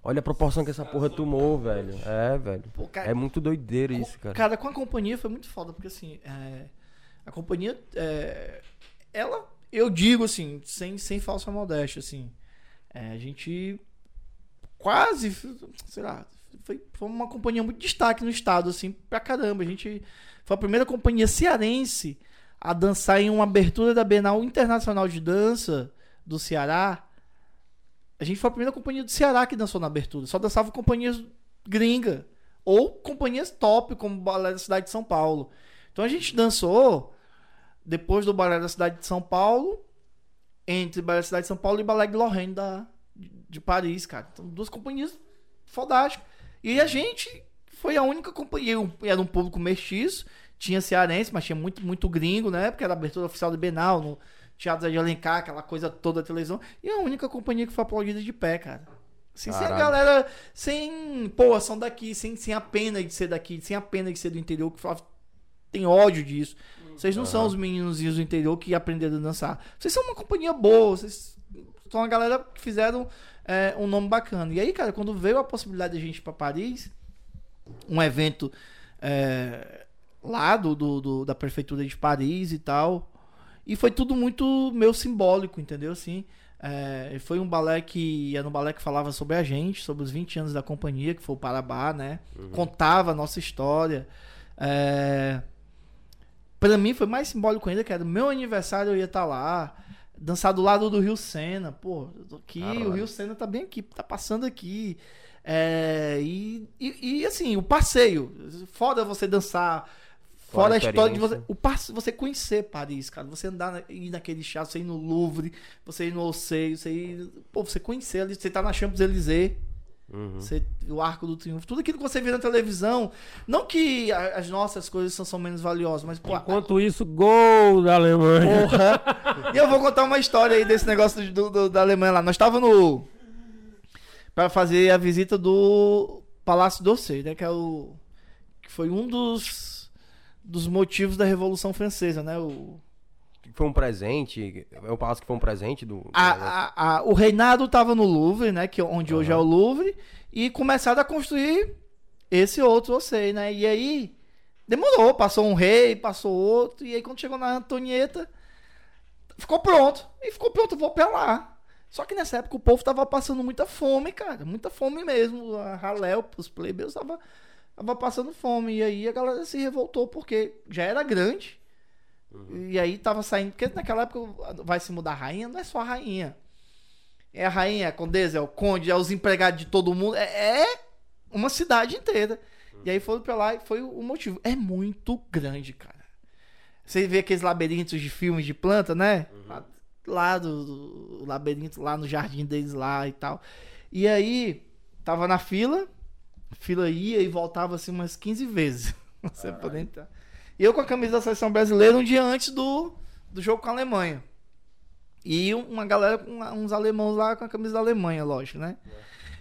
[SPEAKER 1] Olha a proporção que essa porra tomou, velho. É, velho.
[SPEAKER 2] Pô, cara,
[SPEAKER 1] É muito doideira isso, cara.
[SPEAKER 2] Cara, com a companhia foi muito foda, porque assim, é, a companhia, é, ela, eu digo assim, sem, sem falsa modéstia, assim, é, a gente quase, sei lá, foi, foi uma companhia muito destaque no estado, assim, pra caramba. A gente foi a primeira companhia cearense a dançar em uma abertura da Bienal Internacional de Dança do Ceará. A gente foi a primeira companhia do Ceará que dançou na abertura. Só dançava companhias gringa ou companhias top, como o Balé da Cidade de São Paulo. Então a gente dançou depois do Balé da Cidade de São Paulo, entre Balé da Cidade de São Paulo e Balé de Lorraine da, de, Paris, cara. Então, duas companhias fodásticas. E a gente foi a única companhia, era um público mestiço, tinha cearense, mas tinha muito, muito gringo, né? Porque era a abertura oficial do Benal, no Teatro de Alencar, aquela coisa toda da televisão. E a única companhia que foi aplaudida de pé, cara. Assim, sem a galera, sem, pô, são daqui, sem, sem a pena de ser daqui, sem a pena de ser do interior, que tem ódio disso. Vocês não são os meninozinhos do interior que aprenderam a dançar. Vocês são uma companhia boa, vocês são uma galera que fizeram é, um nome bacana. E aí, cara, quando veio a possibilidade de a gente ir pra Paris, um evento é, lá do, do- do- da prefeitura de Paris e tal. E foi tudo muito meio simbólico, entendeu? Assim, é, foi um balé que era um balé que falava sobre a gente, sobre os 20 anos da companhia, que foi o Parabá, né? Contava a nossa história. É, Pra mim foi mais simbólico ainda, que era o meu aniversário, eu ia estar lá. Dançar do lado do Rio Sena. Pô, aqui,
[SPEAKER 1] Caralho.
[SPEAKER 2] o Rio Sena tá bem aqui, tá passando aqui. É, e, e, e, assim, o passeio. Foda você dançar.
[SPEAKER 1] Fora a
[SPEAKER 2] a história de você. O passe, você conhecer Paris, cara. Você andar na, ir naquele chá, você ir no Louvre, você ir no Ossei, você ir. Pô, você conhecer ali, você tá na Champs-Élysées.
[SPEAKER 1] Uhum.
[SPEAKER 2] Você- o Arco do Triunfo, tudo aquilo que você vê na televisão. Não que a- as nossas coisas são, são menos valiosas, mas, pô, a-
[SPEAKER 3] Enquanto isso, gol da Alemanha.
[SPEAKER 2] Porra! e eu vou contar uma história aí desse negócio do, do- da Alemanha lá. Nós estávamos no. Pra fazer a visita do Palácio d'Orsay, né? Que é o. Que foi um dos. Dos motivos da Revolução Francesa, né? O,
[SPEAKER 1] Foi um presente. É o palácio que foi um presente do.
[SPEAKER 2] a, a- a- o reinado tava no Louvre, né? Que, onde hoje é o Louvre. E começaram a construir esse outro Orsay, né? E aí. Demorou, passou um rei, passou outro. E aí quando chegou na Antonieta. Ficou pronto. E ficou pronto, vou pra lá. Só que nessa época o povo tava passando muita fome, cara. Muita fome mesmo. A ralé, os plebeus tava, tava passando fome. E aí a galera se revoltou porque já era grande. E aí tava saindo. Porque naquela época vai se mudar a rainha, não é só a rainha. É a rainha, é a condesa, é o conde, é os empregados de todo mundo. É, é uma cidade inteira. E aí foram pra lá e foi o motivo. É muito grande, cara. Você vê aqueles labirintos de filmes de planta, né? Lá, lá do, do labirinto, lá no jardim deles lá e tal. E aí, tava na fila, fila ia e voltava assim umas 15 vezes. Você poder entrar. E eu com a camisa da seleção brasileira um dia antes do, do jogo com a Alemanha. E uma galera, com uns alemãos lá com a camisa da Alemanha, lógico, né?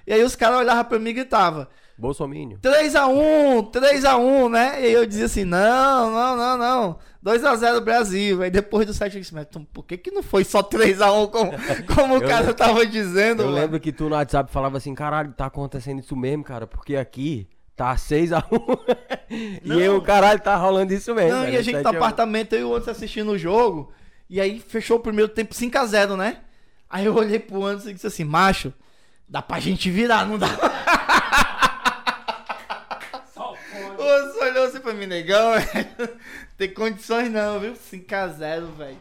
[SPEAKER 2] E aí os caras olhavam pra mim e gritavam:
[SPEAKER 1] Bolsomínio.
[SPEAKER 2] 3x1, 3x1, né? E aí eu dizia assim: não, não, não, não. 2x0 Brasil. Aí depois do 7 eu disse: mas por que, que não foi só 3x1 como, como o
[SPEAKER 1] Eu
[SPEAKER 2] cara
[SPEAKER 1] lembro-
[SPEAKER 2] tava dizendo?
[SPEAKER 1] Eu
[SPEAKER 2] mano?
[SPEAKER 1] lembro que tu no WhatsApp falava assim, caralho, tá acontecendo isso mesmo, cara, porque aqui tá 6x1. e eu, caralho, tá rolando isso mesmo.
[SPEAKER 2] Não,
[SPEAKER 1] velho.
[SPEAKER 2] e a gente no
[SPEAKER 1] 7 a 1.
[SPEAKER 2] apartamento, eu e o outro assistindo o jogo. E aí fechou o primeiro tempo 5x0, né? Aí eu olhei pro Anderson e disse assim, macho, dá pra gente virar, não dá? Anderson olhou assim pra mim, negão, velho. Tem condições não, viu? 5x0, velho.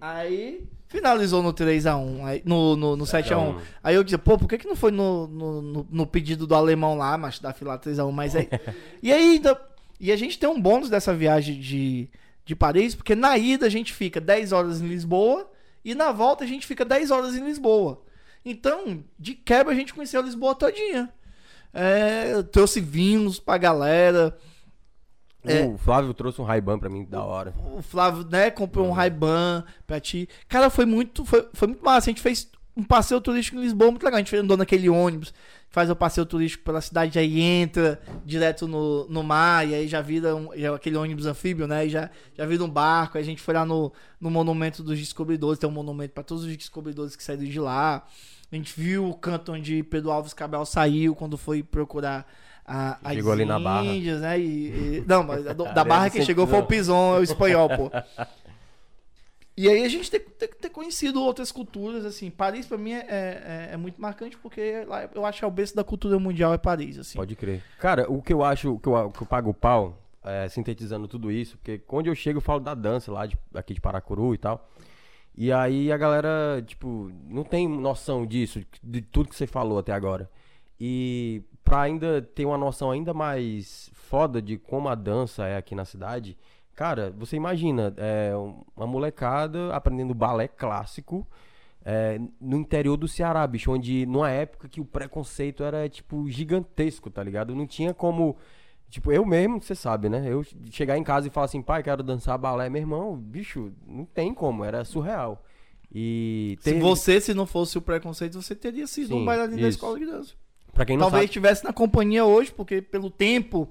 [SPEAKER 2] Aí finalizou no 3x1, aí, no, no, no 7x1. Aí eu disse, pô, por que, que não foi no, no, no- pedido do alemão lá, macho, da fila 3x1? Mas aí. e aí ainda. E a gente tem um bônus dessa viagem de, de Paris, porque na ida a gente fica 10 horas em Lisboa e na volta a gente fica 10 horas em Lisboa. Então, de quebra a gente conheceu Lisboa todinha. É, trouxe vinhos pra galera. É.
[SPEAKER 1] O Flávio trouxe um Ray-Ban pra mim, da hora.
[SPEAKER 2] O Flávio, né, comprou um Ray-Ban pra ti. Cara, foi muito, foi, foi muito massa. A gente fez um passeio turístico em Lisboa muito legal. A gente andou naquele ônibus, faz o passeio turístico pela cidade, aí entra direto no, no mar, e aí já vira um, já aquele ônibus anfíbio, né? E já, já vira um barco. Aí a gente foi lá no, no Monumento dos Descobridores, tem um monumento pra todos os descobridores que saíram de lá. A gente viu o canto onde Pedro Alves Cabral saiu quando foi procurar a, as
[SPEAKER 1] Chegou ali na Barra.
[SPEAKER 2] Né? E, e- não, mas da, Barra
[SPEAKER 1] sempre
[SPEAKER 2] chegou foi o. Pison, é o espanhol, pô. E aí a gente tem, que ter conhecido outras culturas, assim. Paris pra mim é, é, é muito marcante porque lá eu acho que é o berço da cultura mundial é Paris, assim.
[SPEAKER 1] Pode crer. Cara, o que eu acho, o que eu, que eu pago o pau, é, sintetizando tudo isso, porque quando eu chego eu falo da dança lá de, aqui de Paracuru e tal. E aí a galera, tipo, não tem noção disso, de tudo que você falou até agora. E pra ainda ter uma noção ainda mais foda de como a dança é aqui na cidade, cara, você imagina, é, um- uma molecada aprendendo balé clássico é, no interior do Ceará, bicho, onde numa época que o preconceito era, tipo, gigantesco, tá ligado? Não tinha como. Tipo, eu mesmo, você sabe, né? Eu chegar em casa e falar assim, pai, quero dançar balé, meu irmão, bicho, não tem como, era surreal. E
[SPEAKER 2] Se
[SPEAKER 1] tem-
[SPEAKER 2] você, se não fosse o preconceito, você teria sido
[SPEAKER 1] Sim,
[SPEAKER 2] um bailarino da escola de dança.
[SPEAKER 1] pra quem não
[SPEAKER 2] Talvez
[SPEAKER 1] sabe,
[SPEAKER 2] estivesse na companhia hoje, porque pelo tempo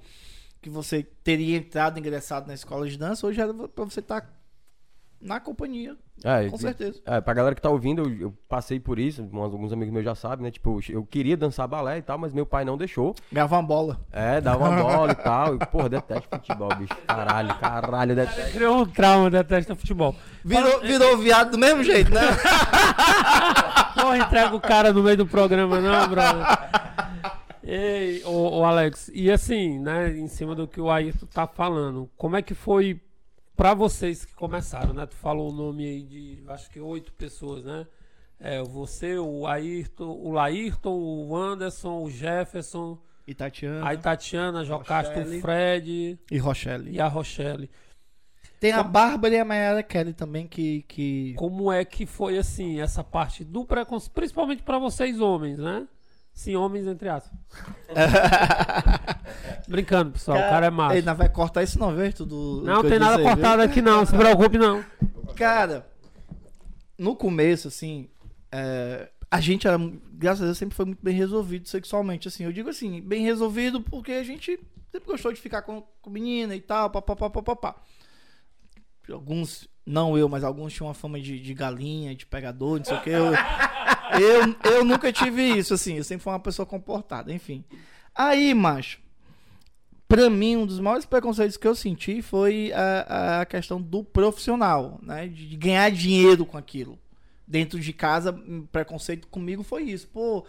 [SPEAKER 2] que você teria entrado, ingressado na escola de dança, hoje era pra você estar na companhia,
[SPEAKER 1] é,
[SPEAKER 2] com certeza.
[SPEAKER 1] É, pra galera que tá ouvindo, eu, eu passei por isso, alguns alguns amigos meus já sabem, né? Tipo, eu queria dançar balé e tal, mas meu pai não deixou.
[SPEAKER 2] Ganhava uma bola.
[SPEAKER 1] É, dava uma bola e tal. E, porra, detesto futebol, bicho. Caralho, caralho, detesto.
[SPEAKER 3] Criou um trauma, detesta futebol.
[SPEAKER 2] Virou, virou viado do mesmo jeito, né?
[SPEAKER 3] Porra, entrega o cara no meio do programa, não, brother. Ei, ô, ô, Alex, e assim, né, em cima do que o Ayrton tá falando, como é que foi pra vocês que começaram, né? Tu falou o nome aí de, acho que oito pessoas, né? É, você, o Ayrton, o Laírton, o Anderson, o Jefferson,
[SPEAKER 2] E Tatiana.
[SPEAKER 3] a Tatiana, Jocasta, o. Fred
[SPEAKER 2] E Rochelle.
[SPEAKER 3] e a Rochelle.
[SPEAKER 2] Tem a Bárbara e a Mayara Kelly também, que. que...
[SPEAKER 3] Como é que foi assim, essa parte do preconceito, principalmente pra vocês homens, né? Sim, homens entre aspas. Brincando, pessoal, o cara é macho.
[SPEAKER 2] Ele não vai cortar isso não, viu? Tudo
[SPEAKER 3] Não tem nada
[SPEAKER 2] aí, viu?
[SPEAKER 3] cortado aqui não, se preocupe não.
[SPEAKER 2] Cara, no começo, assim, é, a gente era, graças a Deus, sempre foi muito bem resolvido sexualmente, assim. Eu digo assim, bem resolvido porque a gente sempre gostou de ficar com, com menina e tal, papapá, papapá. Alguns, não eu, mas alguns tinham uma fama de, de galinha, de pegador, não sei o que. Eu, eu, eu nunca tive isso, assim. Eu sempre fui uma pessoa comportada, enfim. Aí, macho, pra mim, um dos maiores preconceitos que eu senti foi a, a questão do profissional, né? De, ganhar dinheiro com aquilo. Dentro de casa, um preconceito comigo foi isso. Pô,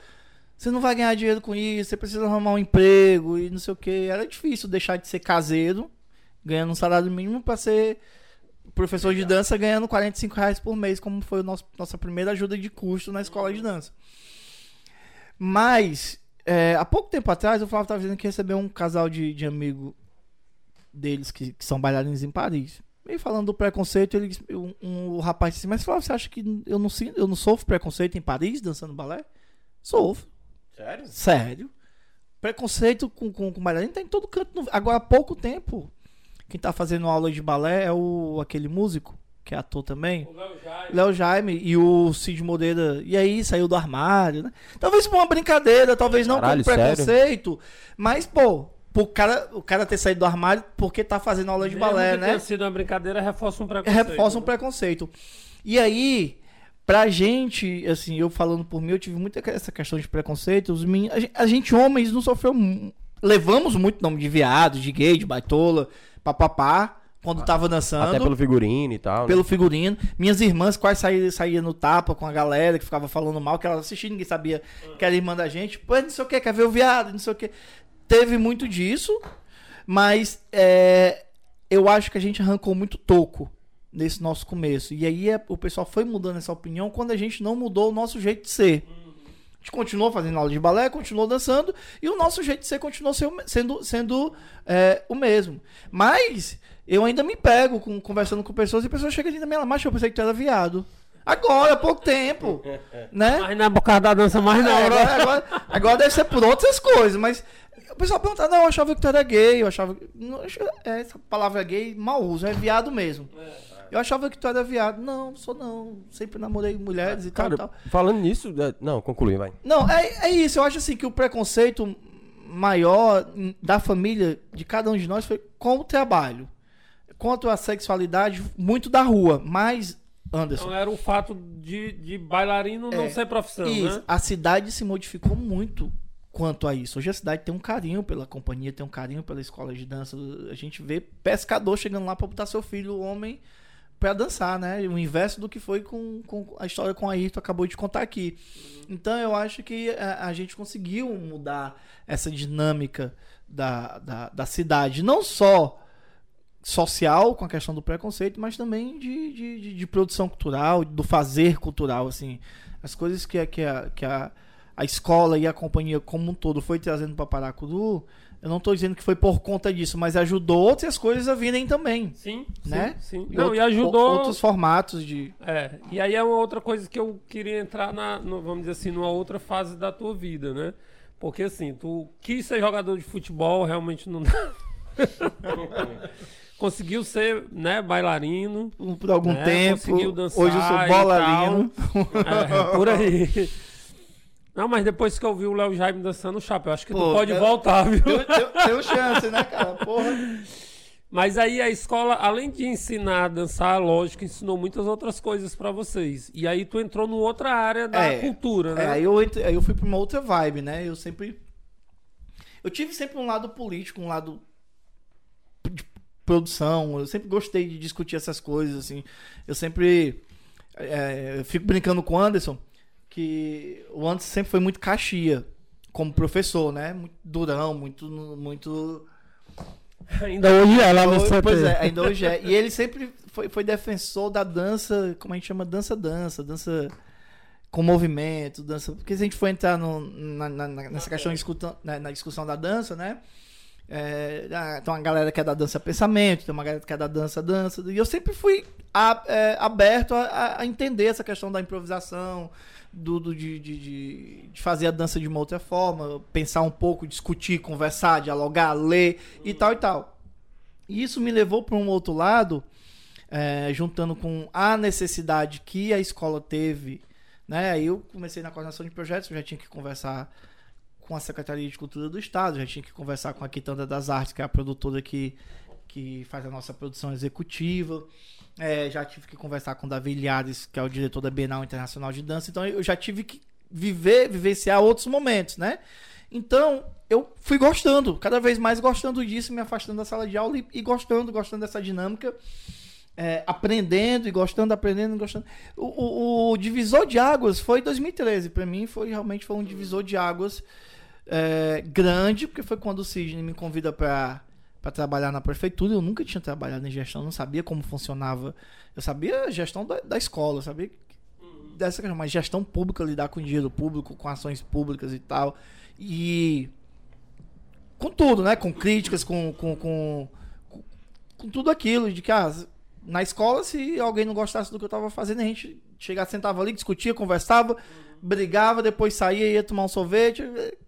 [SPEAKER 2] você não vai ganhar dinheiro com isso, você precisa arrumar um emprego e não sei o que. Era difícil deixar de ser caseiro, ganhando um salário mínimo, pra ser professor de dança ganhando 45 reais por mês, como foi a nossa primeira ajuda de custo na escola de dança. Mas, é, há pouco tempo atrás, o Flávio estava dizendo que recebeu um casal de, de amigo deles que, que são bailarinos em Paris. E falando do preconceito, ele, um, um- o rapaz disse, mas Flávio, você acha que eu não, eu não sofro preconceito em Paris, dançando balé? Sofro.
[SPEAKER 1] Sério?
[SPEAKER 2] Sério. Preconceito com, com, com bailarino tem em todo canto. no- Agora, há pouco tempo, quem tá fazendo aula de balé é o aquele músico, que é ator também. Léo Jaime e o Cid Moreira. E aí, saiu do armário, né? Talvez por uma brincadeira, talvez não
[SPEAKER 1] Caralho,
[SPEAKER 2] com preconceito. Mas, pô, pro cara, o cara ter saído do armário porque tá fazendo aula de
[SPEAKER 3] Mesmo
[SPEAKER 2] balé,
[SPEAKER 3] que
[SPEAKER 2] né?
[SPEAKER 3] sido uma brincadeira, reforça um preconceito.
[SPEAKER 2] reforça um preconceito. E aí, pra gente, assim, eu falando por mim, eu tive muita essa questão de preconceito. Os meninos, a, gente, a gente, homens, não sofreu. mu- Levamos muito nome de viado, de gay, de baitola, papapá, quando tava dançando.
[SPEAKER 1] Até pelo figurino e tal. né?
[SPEAKER 2] pelo figurino. Minhas irmãs quase saíam saía no tapa com a galera que ficava falando mal, que elas assistiam, ninguém sabia que era irmã da gente. Pô, não sei o que, quer ver o viado, não sei o que. Teve muito disso, mas é, eu acho que a gente arrancou muito toco nesse nosso começo. E aí é- o pessoal foi mudando essa opinião quando a gente não mudou o nosso jeito de ser. A gente continuou fazendo aula de balé, continuou dançando, e o nosso jeito de ser continuou sendo, sendo é, o mesmo. Mas eu ainda me pego com- conversando com pessoas e pessoas chegam ali na minha macho, eu pensei que tu era viado. Agora, há pouco tempo. né?
[SPEAKER 3] Mas não é por causa da dança mais não,
[SPEAKER 2] É,
[SPEAKER 3] né?
[SPEAKER 2] agora, agora, agora deve ser por outras coisas, mas o pessoal pergunta, não, eu achava que tu era gay, eu achava. que- Não, é, essa palavra gay, mal uso, é viado mesmo. Eu achava que tu era viado. Não, sou não. Sempre namorei mulheres e tal,
[SPEAKER 1] Cara,
[SPEAKER 2] tal.
[SPEAKER 1] falando nisso, é, não, conclui, vai.
[SPEAKER 2] Não, é, é isso. Eu acho assim que o preconceito maior da família de cada um de nós foi com o trabalho. Quanto à sexualidade, muito da rua. Mas, Anderson,
[SPEAKER 3] Então era o fato de, de bailarino não
[SPEAKER 2] É,
[SPEAKER 3] ser profissão,
[SPEAKER 2] isso,
[SPEAKER 3] né?
[SPEAKER 2] a cidade se modificou muito quanto a isso. Hoje a cidade tem um carinho pela companhia, tem um carinho pela escola de dança. A gente vê pescador chegando lá para botar seu filho, homem, para dançar, né? O inverso do que foi com, com a história com a Ayrton acabou de contar aqui. Então eu acho que a, a gente conseguiu mudar essa dinâmica da, da, da cidade, não só social com a questão do preconceito, mas também de, de, de- produção cultural, do fazer cultural, assim. As coisas que, que, a, que a, a escola e a companhia como um todo foi trazendo para Paracuru, eu não estou dizendo que foi por conta disso, mas ajudou outras coisas a virem também.
[SPEAKER 3] Sim,
[SPEAKER 2] Né?
[SPEAKER 3] sim, sim.
[SPEAKER 2] E
[SPEAKER 3] Não,
[SPEAKER 2] outro-
[SPEAKER 3] e ajudou...
[SPEAKER 2] Outros formatos de.
[SPEAKER 3] É, e aí é uma outra coisa que eu queria entrar na, no- vamos dizer assim, numa outra fase da tua vida, né? Porque assim, tu quis ser jogador de futebol, realmente não dá. Conseguiu ser, né, bailarino.
[SPEAKER 2] Por algum
[SPEAKER 3] É,
[SPEAKER 2] tempo.
[SPEAKER 3] conseguiu dançar
[SPEAKER 2] Hoje eu sou bolarino.
[SPEAKER 3] É, por aí. Não, mas depois que eu vi o Léo Jaime dançando o chapéu, acho que
[SPEAKER 2] Pô,
[SPEAKER 3] tu pode
[SPEAKER 2] eu-
[SPEAKER 3] voltar, viu?
[SPEAKER 2] Tem chance, né, cara? Porra.
[SPEAKER 3] Mas aí a escola, além de ensinar a dançar, lógico, ensinou muitas outras coisas pra vocês. E aí tu entrou numa outra área da
[SPEAKER 2] É,
[SPEAKER 3] cultura,
[SPEAKER 2] É,
[SPEAKER 3] né?
[SPEAKER 2] aí eu, aí eu fui pra uma outra vibe, né? Eu sempre. Eu tive sempre um lado político, um lado de produção. Eu sempre gostei de discutir essas coisas, assim. Eu sempre. é, eu fico brincando com o Anderson, que o Anderson sempre foi muito caxia como professor, né? Muito durão, muito. muito
[SPEAKER 3] Ainda hoje é lá no
[SPEAKER 2] Pois-
[SPEAKER 3] CT.
[SPEAKER 2] Pois é, ainda hoje é. E ele sempre foi, foi defensor da dança, como a gente chama, dança-dança, dança com movimento, dança. Porque se a gente for entrar no- na, na- nessa questão de escuta- na, na discussão da dança, né? É, ah, tem uma galera que é da dança pensamento, tem uma galera que é da dança dança. E eu sempre fui a- é, aberto a- a, entender essa questão da improvisação, do, do- de, de, de- de fazer a dança de uma outra forma, pensar um pouco, discutir, conversar, dialogar, ler e tal e tal. E isso me levou para um outro lado, é, juntando com a necessidade que a escola teve. Né? Aí eu comecei na coordenação de projetos, eu já tinha que conversar com a Secretaria de Cultura do Estado, já tinha que conversar com a Quitanda das Artes, que é a produtora que, que faz a nossa produção executiva. É, já tive que conversar com o Davi Ilhares, que é o diretor da Bienal Internacional de Dança. Então eu já tive que viver, vivenciar outros momentos, né? Então eu fui gostando, cada vez mais gostando disso, me afastando da sala de aula e, e gostando, gostando dessa dinâmica. é, aprendendo e gostando, aprendendo gostando. O, o- o divisor de águas foi 2013. Para mim, foi realmente foi um divisor de águas é, grande, porque foi quando o Sidney me convida para para trabalhar na prefeitura. Eu nunca tinha trabalhado em gestão, não sabia como funcionava. Eu sabia a gestão da, da escola, sabia dessa questão, mas gestão pública, lidar com dinheiro público, com ações públicas e tal. E com tudo, né? Com críticas, com, com, com, com- com tudo aquilo, de que ah, na escola, se alguém não gostasse do que eu tava fazendo, a gente chegava, sentava ali, discutia, conversava, brigava, depois saía, ia tomar um sorvete,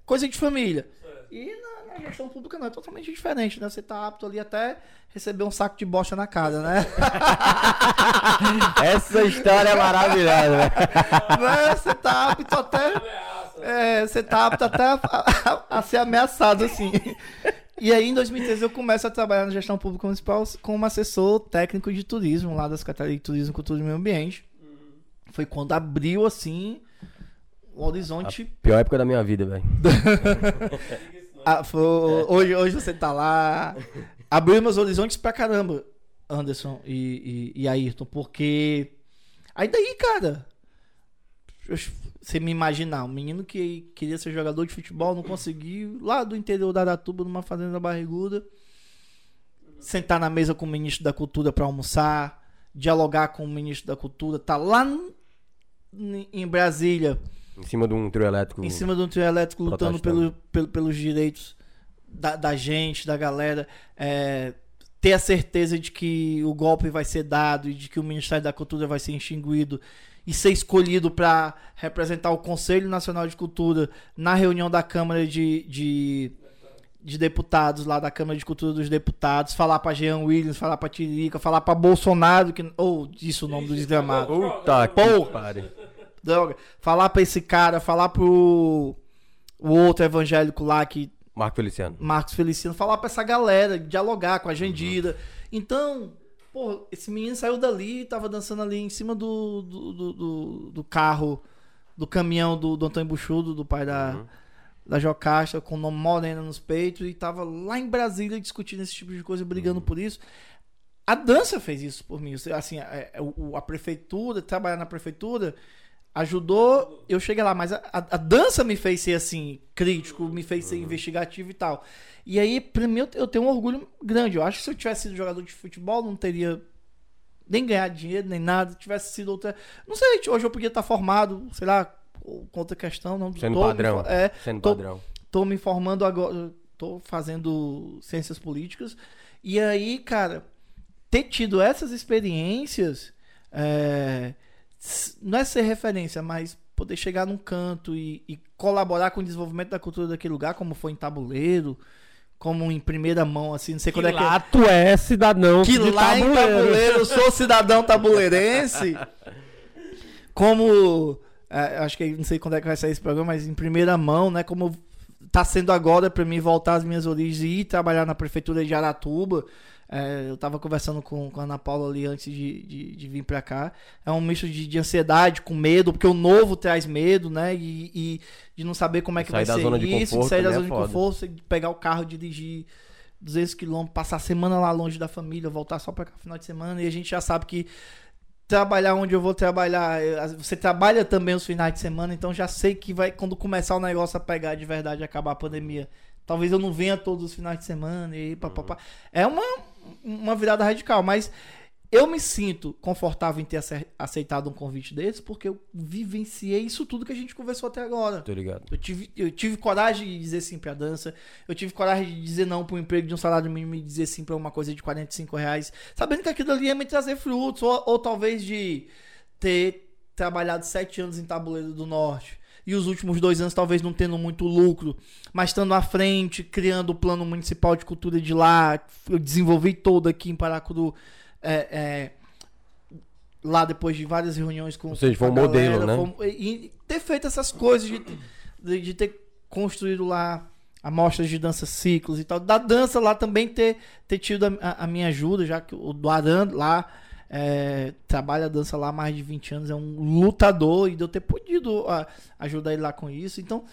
[SPEAKER 2] coisa de família. E na, na gestão pública não, é totalmente diferente, né? Você tá apto ali até receber um saco de bosta na cara, né?
[SPEAKER 1] Essa história é maravilhosa, né?
[SPEAKER 2] né? Você tá apto até. É, você tá apto até a, a- a ser ameaçado, assim. E aí, em 2013, eu começo a trabalhar na gestão pública municipal como assessor técnico de turismo, lá das Secretaria de Turismo, Cultura e Meio Ambiente. Foi quando abriu, assim, o horizonte.
[SPEAKER 1] Pior época da minha vida, velho.
[SPEAKER 2] Ah, hoje, hoje você tá lá. Abriu meus horizontes pra caramba. Anderson e, e, e Ayrton, porque. Aí daí, cara. Você me imaginar, um menino que queria ser jogador de futebol, não conseguiu, lá do interior da Aratuba, numa fazenda barriguda, sentar na mesa com o ministro da Cultura pra almoçar, dialogar com o ministro da Cultura, tá lá em Brasília,
[SPEAKER 1] Em cima de um trio elétrico.
[SPEAKER 2] em cima de um trio elétrico lutando pelo, pelo- pelos direitos da, da gente, da galera. é, ter a certeza de que o golpe vai ser dado e de que o Ministério da Cultura vai ser extinguido e ser escolhido para representar o Conselho Nacional de Cultura na reunião da Câmara de, de, de Deputados, lá da Câmara de Cultura dos Deputados, falar para Jean Williams, falar para Tiririca, falar para Bolsonaro, que, ou disse o nome do desgramado.
[SPEAKER 1] Puta que
[SPEAKER 2] Porra. Droga. Falar pra esse cara, falar pro o outro evangélico lá que
[SPEAKER 1] Marco Feliciano.
[SPEAKER 2] Marcos Feliciano, falar pra essa galera, dialogar
[SPEAKER 1] Uhum.
[SPEAKER 2] com a Jandira. Então, pô, esse menino saiu dali, tava dançando ali em cima do, do, do, do- do carro, do caminhão do, do Antônio Buchudo, do pai da,
[SPEAKER 1] Uhum.
[SPEAKER 2] da Jocasta, com o nome Morena nos peitos, e tava lá em Brasília discutindo esse tipo de coisa,
[SPEAKER 1] Uhum.
[SPEAKER 2] brigando por isso. A dança fez isso por mim. Assim, é- é o- a prefeitura, trabalhar na prefeitura, ajudou eu cheguei lá, mas a, a- a dança me fez ser assim, crítico, me fez ser investigativo e tal. E aí, pra mim, eu, eu tenho um orgulho grande. Eu acho que se eu tivesse sido jogador de futebol, não teria nem ganhado dinheiro, nem nada. Tivesse sido outra. Não sei, hoje eu podia estar formado, sei lá, com outra questão. Não,
[SPEAKER 1] Sendo
[SPEAKER 2] tô me
[SPEAKER 1] padrão.
[SPEAKER 2] for- É,
[SPEAKER 1] Sendo
[SPEAKER 2] tô-
[SPEAKER 1] padrão.
[SPEAKER 2] tô me formando agora, tô fazendo ciências políticas. E aí, cara, ter tido essas experiências, é, não é ser referência, mas poder chegar num canto e, e colaborar com o desenvolvimento da cultura daquele lugar, como foi em Tabuleiro, como em primeira mão, assim, não sei
[SPEAKER 3] Que
[SPEAKER 2] quando é que.
[SPEAKER 3] lá tu é cidadão
[SPEAKER 2] Que
[SPEAKER 3] de
[SPEAKER 2] lá em
[SPEAKER 3] tabuleiro.
[SPEAKER 2] Tabuleiro eu sou cidadão tabuleirense. Como. é, acho que não sei quando é que vai sair esse programa, mas em primeira mão, né? Como tá sendo agora pra mim voltar às minhas origens e ir trabalhar na prefeitura de Aratuba. É, eu tava conversando com, com a Ana Paula ali antes de, de, de vir pra cá. É um misto de, de ansiedade com medo, porque o novo traz medo, né? E, e de não saber como é que
[SPEAKER 1] Sair
[SPEAKER 2] vai ser
[SPEAKER 1] zona de
[SPEAKER 2] isso, de
[SPEAKER 1] conforto
[SPEAKER 2] sair da zona
[SPEAKER 1] é
[SPEAKER 2] de
[SPEAKER 1] foda.
[SPEAKER 2] conforto, de pegar o carro, dirigir 200 quilômetros, passar a semana lá longe da família, voltar só pra cá no final de semana. E a gente já sabe que trabalhar onde eu vou trabalhar, eh, você trabalha também os finais de semana, então já sei que vai quando começar o negócio a pegar de verdade acabar a pandemia. Talvez eu não venha todos os finais de semana e papapá. É uma, uma virada radical, mas eu me sinto confortável em ter ace- aceitado um convite desse porque eu vivenciei isso tudo que a gente conversou até agora.
[SPEAKER 1] Tô ligado.
[SPEAKER 2] Eu tive, eu tive coragem de dizer sim pra dança. Eu tive coragem de dizer não pro emprego de um salário mínimo e dizer sim pra uma coisa de 45 reais. Sabendo que aquilo ali ia me trazer frutos. Ou, ou talvez de ter trabalhado sete anos em Tabuleiro do Norte. E os últimos dois anos talvez não tendo muito lucro. Mas estando à frente, criando o plano municipal de cultura de lá. Eu desenvolvi todo aqui em Paracuru. é, é, lá depois de várias reuniões com
[SPEAKER 1] Ou seja, foi um modelo, né?
[SPEAKER 2] foi e, ter feito essas coisas de, de, de ter construído lá amostras de dança ciclos e tal. Da dança lá também ter, ter tido a, a- a minha ajuda, já que o do Aran lá é, trabalha a dança lá há mais de 20 anos, é um lutador e de eu ter podido ah, ajudar ele lá com isso. Então,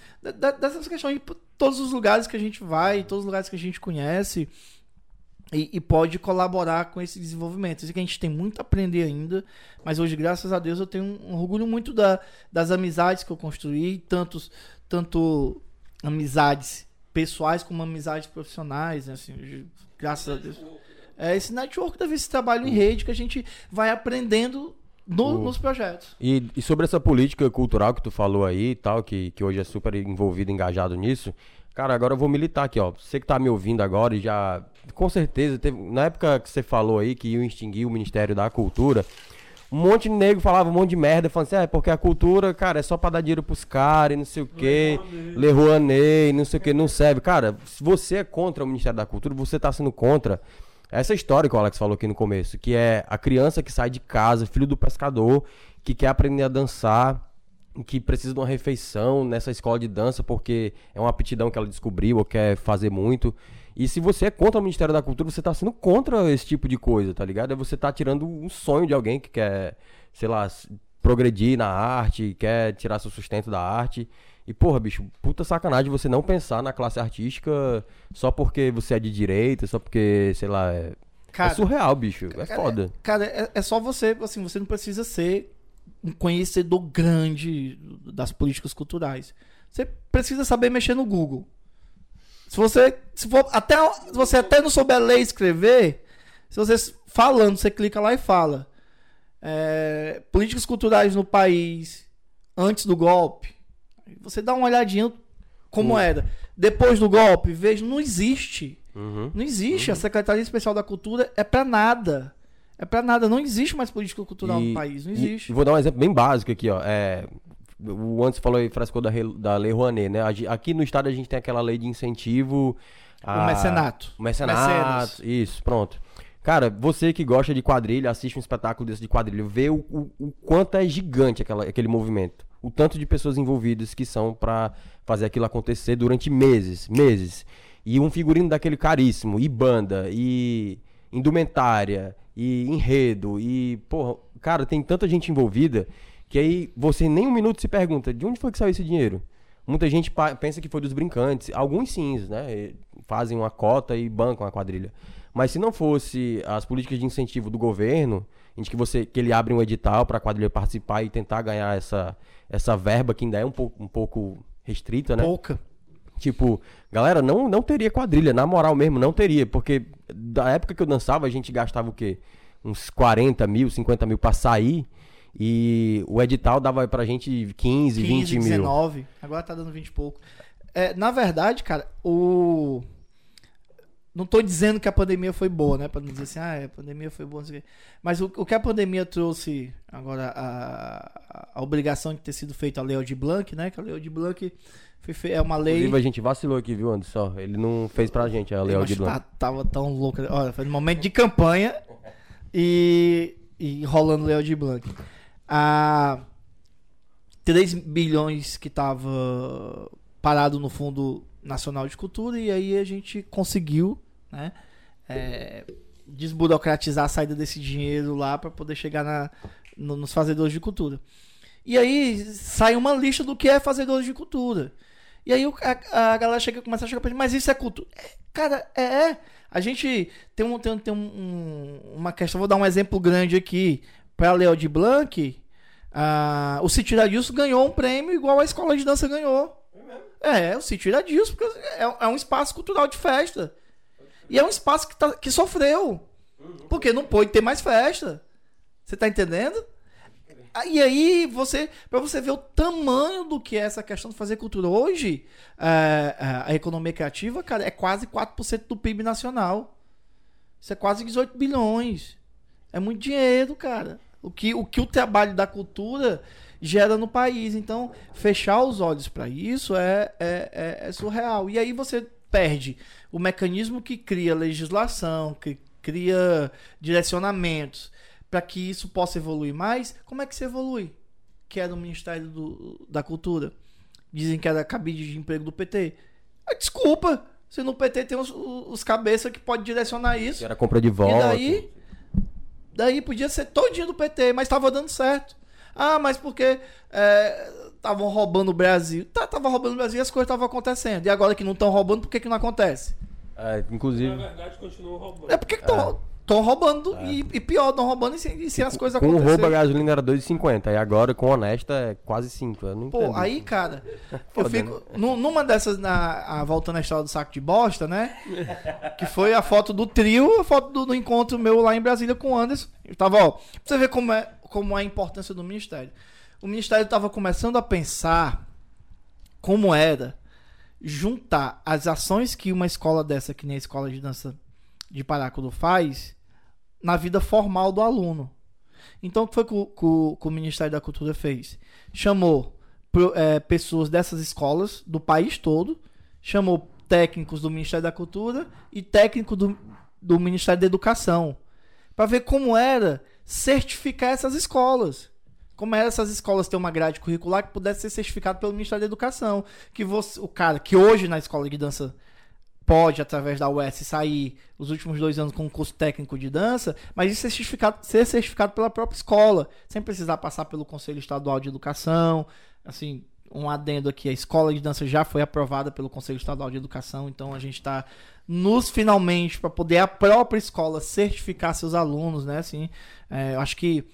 [SPEAKER 2] dessas questões, todos os lugares que a gente vai, todos os lugares que a gente conhece, e, e pode colaborar com esse desenvolvimento. Sei que a gente tem muito a aprender ainda, mas hoje, graças a Deus, eu tenho um, orgulho muito da, das amizades que eu construí, tantos, tanto amizades pessoais como amizades profissionais, né, assim, graças a Deus. É esse network, deve esse trabalho em rede que a gente vai aprendendo no-
[SPEAKER 1] O-
[SPEAKER 2] nos projetos.
[SPEAKER 1] E, e sobre essa política cultural que tu falou aí e tal, que, que hoje é super envolvido, engajado nisso, cara, agora eu vou militar aqui, ó. Você que tá me ouvindo agora e já. Com certeza, teve, na época que você falou aí que iam extinguir o Ministério da Cultura, um monte de nego falava um monte de merda, falando assim, é porque a cultura, cara, é só pra dar dinheiro pros caras e não sei o quê, Le Rouanet, não sei o que, não serve. Cara, se você é contra o Ministério da Cultura, você tá sendo contra essa história que o Alex falou aqui no começo, que é a criança que sai de casa, filho do pescador, que quer aprender a dançar, que precisa de uma refeição nessa escola de dança porque é uma aptidão que ela descobriu ou quer fazer muito. E se você é contra o Ministério da Cultura, você tá sendo contra esse tipo de coisa, tá ligado? É você tá tirando um sonho de alguém que quer, sei lá, progredir na arte, quer tirar seu sustento da arte. E, porra, bicho, puta sacanagem você não pensar na classe artística só porque você é de direita, só porque, sei lá, é-
[SPEAKER 2] Cara,
[SPEAKER 1] é surreal, bicho. É
[SPEAKER 2] Cara,
[SPEAKER 1] foda.
[SPEAKER 2] Cara, é, é só você, assim, você não precisa ser um conhecedor grande das políticas culturais. Você precisa saber mexer no Google. Se você, se for, até, se você até não souber ler e escrever, se você falando, você clica lá e fala. É, políticas culturais no país antes do golpe. Você dá uma olhadinha como
[SPEAKER 1] Hum.
[SPEAKER 2] era. Depois do golpe, veja, não existe.
[SPEAKER 1] Uhum.
[SPEAKER 2] Não existe. A Secretaria Especial da Cultura é pra nada. É pra nada. Não existe mais política cultural
[SPEAKER 1] E-
[SPEAKER 2] no país. Não existe.
[SPEAKER 1] E, vou dar um exemplo bem básico aqui, ó. É, o antes falou aí, frescou da, da Lei Rouanet, né? Aqui no estado a gente tem aquela lei de incentivo. a-
[SPEAKER 2] O mecenato.
[SPEAKER 1] O mecenato.
[SPEAKER 2] Mecenas.
[SPEAKER 1] Isso, pronto. Cara, você que gosta de quadrilha, assiste um espetáculo desse de quadrilha, vê o, o, o quanto é gigante aquela, aquele movimento. O tanto de pessoas envolvidas que são pra fazer aquilo acontecer durante meses, meses. E um figurino daquele caríssimo, e banda, e indumentária, e enredo, e, porra, cara, tem tanta gente envolvida que aí você nem um minuto se pergunta de onde foi que saiu esse dinheiro. Muita gente pensa que foi dos brincantes. Alguns sim, né? Fazem uma cota e bancam a quadrilha. Mas se não fosse as políticas de incentivo do governo, em que você que ele abre um edital para a quadrilha participar e tentar ganhar essa, essa verba que ainda é um pouco, um pouco restrita, né?
[SPEAKER 2] Pouca.
[SPEAKER 1] Tipo, galera, não, não teria quadrilha, na moral mesmo, não teria. Porque da época que eu dançava, a gente gastava o quê? Uns 40 mil, 50 mil pra sair. E o edital dava pra gente 15, 20
[SPEAKER 2] 15,
[SPEAKER 1] mil.
[SPEAKER 2] 19. Agora tá dando 20 e pouco. É, na verdade, cara, o. Não tô dizendo que a pandemia foi boa, né? Pra não dizer assim, ah, a pandemia foi boa, não sei o quê. Mas o, o que a pandemia trouxe, agora, a, a, obrigação de ter sido feita a Lei de Blanc, né? Que a Lei de Blanc foi é uma lei.
[SPEAKER 1] Inclusive, a gente vacilou aqui, viu, Anderson? Ele não fez pra gente a
[SPEAKER 2] Mas
[SPEAKER 1] de Blanc.
[SPEAKER 2] tá- tava tão louco. Olha, foi no momento de campanha e, e rolando Leo de Blanc. A 3 bilhões que tava parado no Fundo Nacional de Cultura e aí a gente conseguiu, né? é, desburocratizar a saída desse dinheiro lá para poder chegar na, no- nos fazedores de cultura. E aí sai uma lista do que é fazedores de cultura. E aí a, a galera chega, começa a chegar pra gente, mas isso é cultura. É, cara, é, é. A gente tem, um, tem, tem um- um- uma questão, vou dar um exemplo grande aqui. Para Leo de Blanc, ah, o Sítio Iradilson ganhou um prêmio igual a Escola de Dança ganhou. É, o Sítio Iradilson, porque é, é um espaço cultural de festa. E é um espaço que, tá- que sofreu. Porque não pôde ter mais festa. Você tá entendendo? Ah, E aí, você, para você ver o tamanho do que é essa questão de fazer cultura hoje, é, é, a economia criativa, cara, é quase 4% do PIB nacional. Isso é quase 18 bilhões. É muito dinheiro, cara. O que o, que o trabalho da cultura gera no país. Então, fechar os olhos para isso é, é, é- é surreal. E aí você perde o mecanismo que cria legislação, que cria direcionamentos para que isso possa evoluir mais. Como é que se evolui? Que é do Ministério do- da Cultura. Dizem que era cabide de emprego do PT. Ah, desculpa, se no PT tem os, os cabeças que pode direcionar isso.
[SPEAKER 1] Era compra de volta.
[SPEAKER 2] E daí, daí podia ser todinho do PT, mas tava dando certo. Ah, mas porque estavam roubando o Brasil. Tá, tava roubando o Brasil e as coisas estavam acontecendo. E agora que não estão roubando, por que, que não acontece?
[SPEAKER 1] É, inclusive,
[SPEAKER 3] verdade, continuam roubando.
[SPEAKER 2] É porque estão roubando e, e pior, estão roubando e sem, e sem as coisas
[SPEAKER 1] com o roubo a
[SPEAKER 2] acontecerem.
[SPEAKER 1] gasolina era 2,50. E agora com honesta é quase 5. Eu não
[SPEAKER 2] Pô,
[SPEAKER 1] entendo.
[SPEAKER 2] aí, cara, eu fico. nu- Numa dessas, na, a, voltando à história do saco de bosta, né? Que foi a foto do trio, a foto do, do encontro meu lá em Brasília com o Anderson. Eu tava, ó, pra você ver como é, como é a importância do Ministério. O Ministério tava começando a pensar como era juntar as ações que uma escola dessa, que nem a escola de dança de Paráculo faz, na vida formal do aluno. Então, o que foi que o, que o- Ministério da Cultura fez? Chamou é, pessoas dessas escolas, do país todo, chamou técnicos do Ministério da Cultura e técnico do, do Ministério da Educação, para ver como era certificar essas escolas. Como era essas escolas ter uma grade curricular que pudesse ser certificado pelo Ministério da Educação. Que você, o cara que hoje na escola de dança pode, através da UES, sair os últimos dois anos com um curso técnico de dança, mas isso é certificado, ser certificado pela própria escola, sem precisar passar pelo Conselho Estadual de Educação, assim, um adendo aqui, a escola de dança já foi aprovada pelo Conselho Estadual de Educação, então a gente está nos finalmente para poder a própria escola certificar seus alunos, né? Assim, é, eu acho que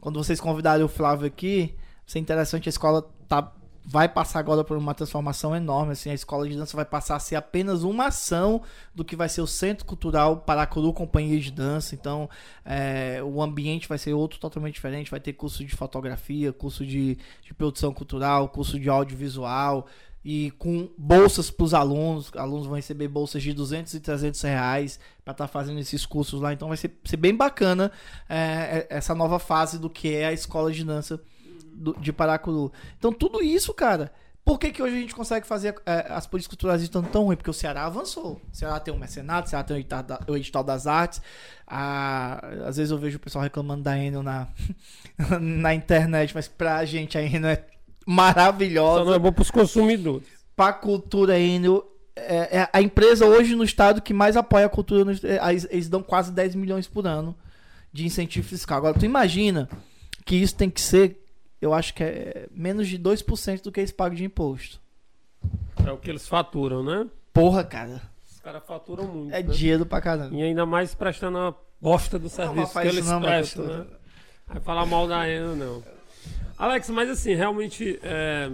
[SPEAKER 2] quando vocês convidarem o Flávio aqui, vai ser interessante, a escola tá vai passar agora por uma transformação enorme. Assim, a escola de dança vai passar a ser apenas uma ação do que vai ser o Centro Cultural Paracuru Companhia de Dança. Então, é, o ambiente vai ser outro totalmente diferente. Vai ter curso de fotografia, curso de, de produção cultural, curso de audiovisual. E com bolsas para os alunos, alunos vão receber bolsas de 200 e 300 reais para estar tá fazendo esses cursos lá. Então vai ser, ser bem bacana é, essa nova fase do que é a escola de dança do, de Paracuru. Então, tudo isso, cara. Por que, que hoje a gente consegue fazer é, as políticas culturais estão tão ruins? Porque o Ceará avançou. O Ceará tem um mecenato, o Ceará tem o edital, da, o edital das artes. Ah, às vezes eu vejo o pessoal reclamando da Enel na, na internet, mas pra gente a Enel é maravilhosa.
[SPEAKER 3] Só não é bom pros consumidores.
[SPEAKER 2] Pra cultura, Enel é, é, a empresa hoje no estado que mais apoia a cultura. No, é, eles, eles dão quase 10 milhões por ano de incentivo fiscal. Agora, tu imagina que isso tem que ser eu acho que é menos de 2% do que eles pagam de imposto.
[SPEAKER 3] É o que eles faturam, né?
[SPEAKER 2] Porra, cara.
[SPEAKER 3] Os caras faturam muito.
[SPEAKER 2] É
[SPEAKER 3] né?
[SPEAKER 2] dinheiro pra caramba.
[SPEAKER 3] E ainda mais prestando a bosta do serviço não, que eles não, prestam, né? Vai falar mal da Ana, não. Alex, mas assim, realmente, é,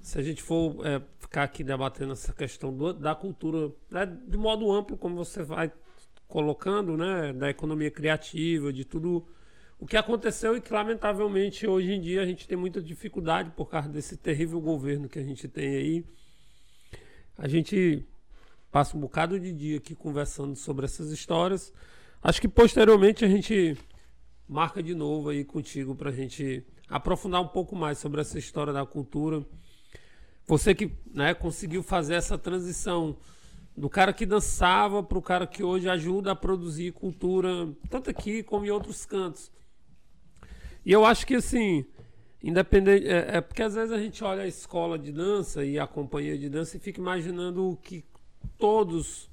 [SPEAKER 3] se a gente for é, ficar aqui debatendo essa questão do, da cultura, né, de modo amplo, como você vai colocando, né, da economia criativa, de tudo o que aconteceu e que, lamentavelmente, hoje em dia a gente tem muita dificuldade por causa desse terrível governo que a gente tem aí. A gente passa um bocado de dia aqui conversando sobre essas histórias. Acho que posteriormente a gente marca de novo aí contigo para a gente aprofundar um pouco mais sobre essa história da cultura. Você que né, conseguiu fazer essa transição do cara que dançava para o cara que hoje ajuda a produzir cultura, tanto aqui como em outros cantos. E eu acho que assim, independente. É, é, porque às vezes a gente olha a escola de dança e a companhia de dança e fica imaginando que todos,